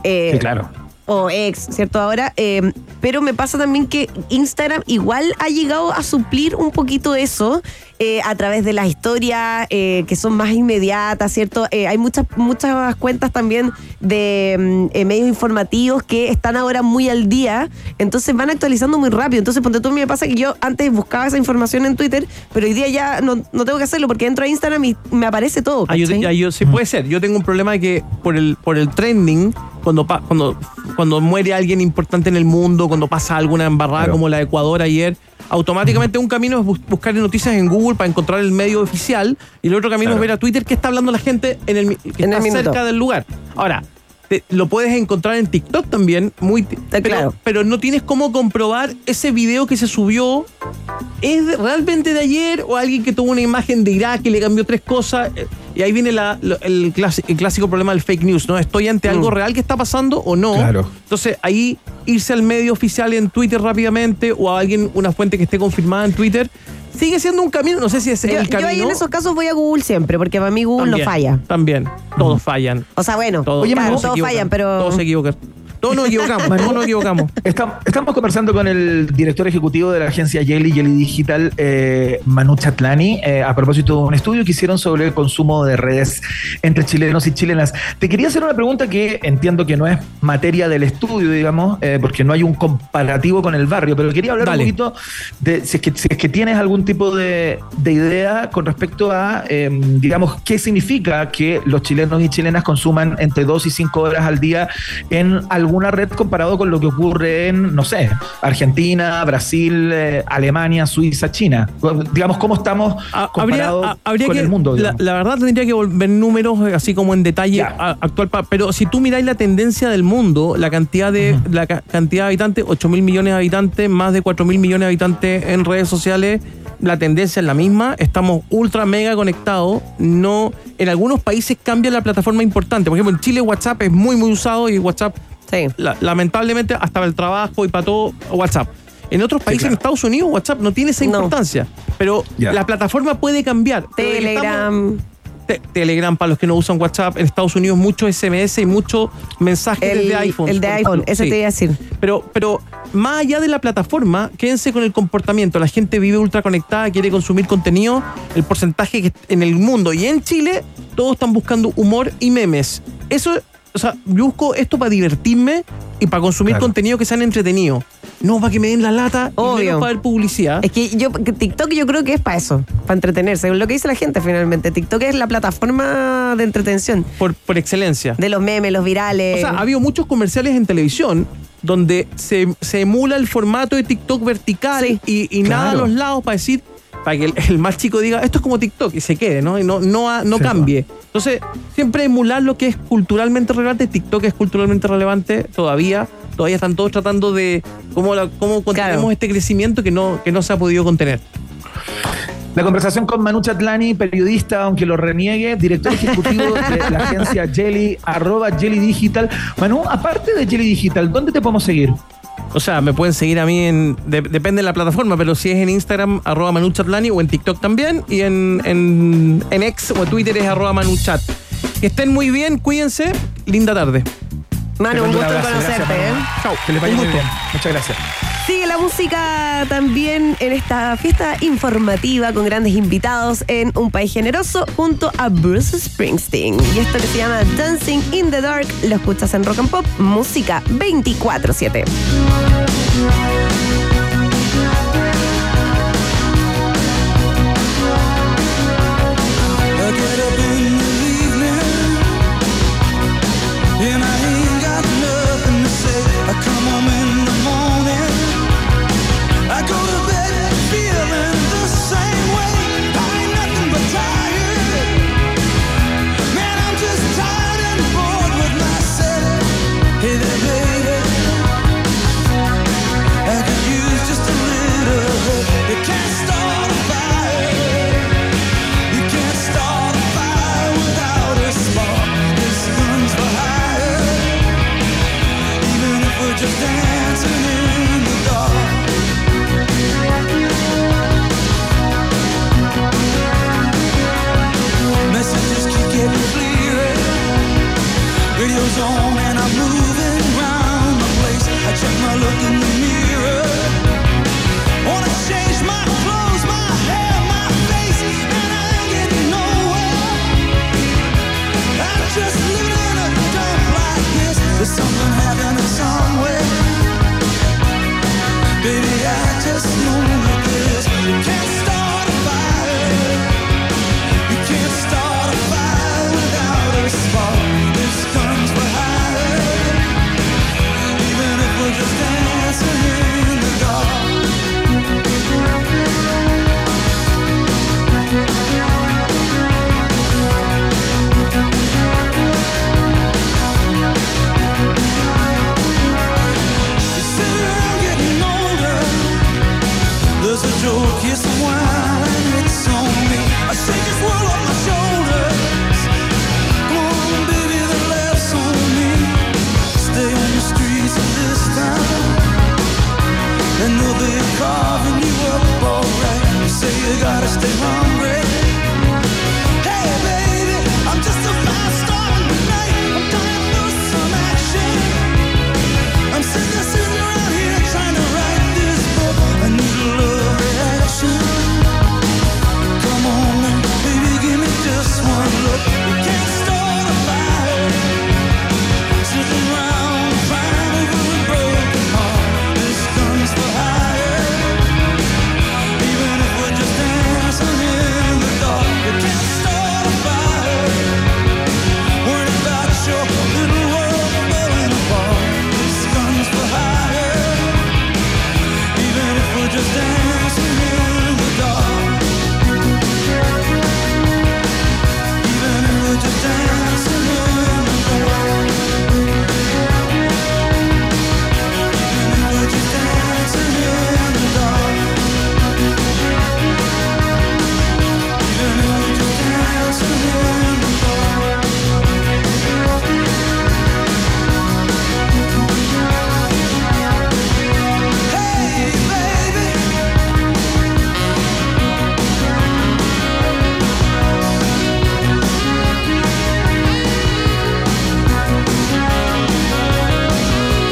Eh, Sí, claro. o ex, ¿cierto? Ahora, eh, pero me pasa también que Instagram igual ha llegado a suplir un poquito eso eh, a través de las historias eh, que son más inmediatas, ¿cierto? Eh, hay muchas, muchas cuentas también de mm, eh, medios informativos que están ahora muy al día, entonces van actualizando muy rápido. Entonces, ponte tú, me pasa que yo antes buscaba esa información en Twitter, pero hoy día ya no, no tengo que hacerlo porque entro a Instagram y me aparece todo. Ah, yo, ya, yo- sí puede ser. Yo tengo un problema de que por el, por el trending, cuando, pa- cuando, cuando muere alguien importante en el mundo, cuando pasa alguna embarrada Claro. como la de Ecuador ayer, automáticamente un camino es bus- buscar noticias en Google para encontrar el medio oficial y el otro camino Claro. es ver a Twitter qué está hablando la gente en el, mi- que En está el cerca del lugar. Ahora, te- lo puedes encontrar en TikTok también, muy pero, claro. pero no tienes cómo comprobar ese video que se subió ¿Es de- realmente de ayer o alguien que tuvo una imagen de Irak y le cambió tres cosas? Eh, Y ahí viene la- el, clásico problema del fake news, ¿no? ¿Estoy ante algo real que está pasando o no? Claro. Entonces, ahí irse al medio oficial en Twitter rápidamente o a alguien, una fuente que esté confirmada en Twitter, sigue siendo un camino, no sé si es Yo, el yo camino. ahí en esos casos voy a Google siempre, porque para mí Google También, no falla. También, todos fallan. O sea, bueno, Todos, Oye, claro, todos fallan, pero. Todos se equivocan. Todos nos equivocamos, todos nos equivocamos. Estam- Estamos conversando con el director ejecutivo de la agencia Jelly, Jelly Digital, eh, Manu Chatlani, eh, a propósito de un estudio que hicieron sobre el consumo de redes entre chilenos y chilenas. Te quería hacer una pregunta que entiendo que no es materia del estudio, digamos, eh, porque no hay un comparativo con el barrio, pero quería hablar Dale. un poquito de si es que, si es que tienes algún tipo de, de idea con respecto a, eh, digamos, qué significa que los chilenos y chilenas consuman entre dos y cinco horas al día en alguna red comparado con lo que ocurre en, no sé, Argentina, Brasil, eh, Alemania, Suiza, China. Digamos, ¿cómo estamos Ah, comparados ah, habría con que, el mundo? la, verdad tendría que volver números eh, así como en detalle actual, pero si tú miráis la tendencia del mundo, la cantidad de la ca- cantidad de habitantes, 8 mil millones de habitantes, más de 4 mil millones de habitantes en redes sociales, la tendencia es la misma, estamos ultra mega conectados, no en algunos países cambia la plataforma importante, por ejemplo en Chile WhatsApp es muy muy usado y WhatsApp Sí. la- lamentablemente hasta para el trabajo y para todo WhatsApp. En otros países, claro. en Estados Unidos, WhatsApp no tiene esa No. importancia. Pero la plataforma puede cambiar. Telegram. Te- Telegram, para los que no usan WhatsApp, en Estados Unidos mucho SMS y muchos mensajes El, desde iPhone. el de iPhone, ese Sí. te iba a decir. Pero, pero más allá de la plataforma, quédense con el comportamiento. La gente vive ultra conectada, quiere consumir contenido. El porcentaje que en el mundo y en Chile, todos están buscando humor y memes. Eso, o sea, yo busco esto para divertirme y para consumir Claro. contenido que sean entretenido. No para que me den la lata y Obvio. menos para ver publicidad. Es que yo, que TikTok yo creo que es para eso, para entretenerse. Lo que dice la gente finalmente. TikTok es la plataforma de entretención. Por, por excelencia. De los memes, los virales. O sea, ha habido muchos comerciales en televisión donde se, se emula el formato de TikTok vertical Sí. y, y nada a los lados para decir, para que el, el más chico diga, esto es como TikTok y se quede, ¿no? Y no, no, ha- no Sí, cambie. Entonces, siempre emular lo que es culturalmente relevante. TikTok es culturalmente relevante todavía. Todavía están todos tratando de cómo, la, cómo contenemos Claro. este crecimiento que no, que no se ha podido contener. La conversación con Manu Chatlani, periodista, aunque lo reniegue, director ejecutivo de la agencia Jelly, arroba Jelly Digital. Manu, aparte de Jelly Digital, ¿dónde te podemos seguir? O sea, me pueden seguir a mí en. de- depende de la plataforma, pero si es en Instagram, arroba manuchatlani o en TikTok también. Y en, en, en X o Twitter es arroba manuchat. Que estén muy bien, cuídense. Linda tarde. Manu, un gusto en conocerte. gracias, ¿eh? Que les vaya muy bien. Muchas gracias. Sigue la música también en esta fiesta informativa con grandes invitados en Un País Generoso junto a Bruce Springsteen. Y esto que se llama Dancing in the Dark lo escuchas en Rock and Pop, música 24-7.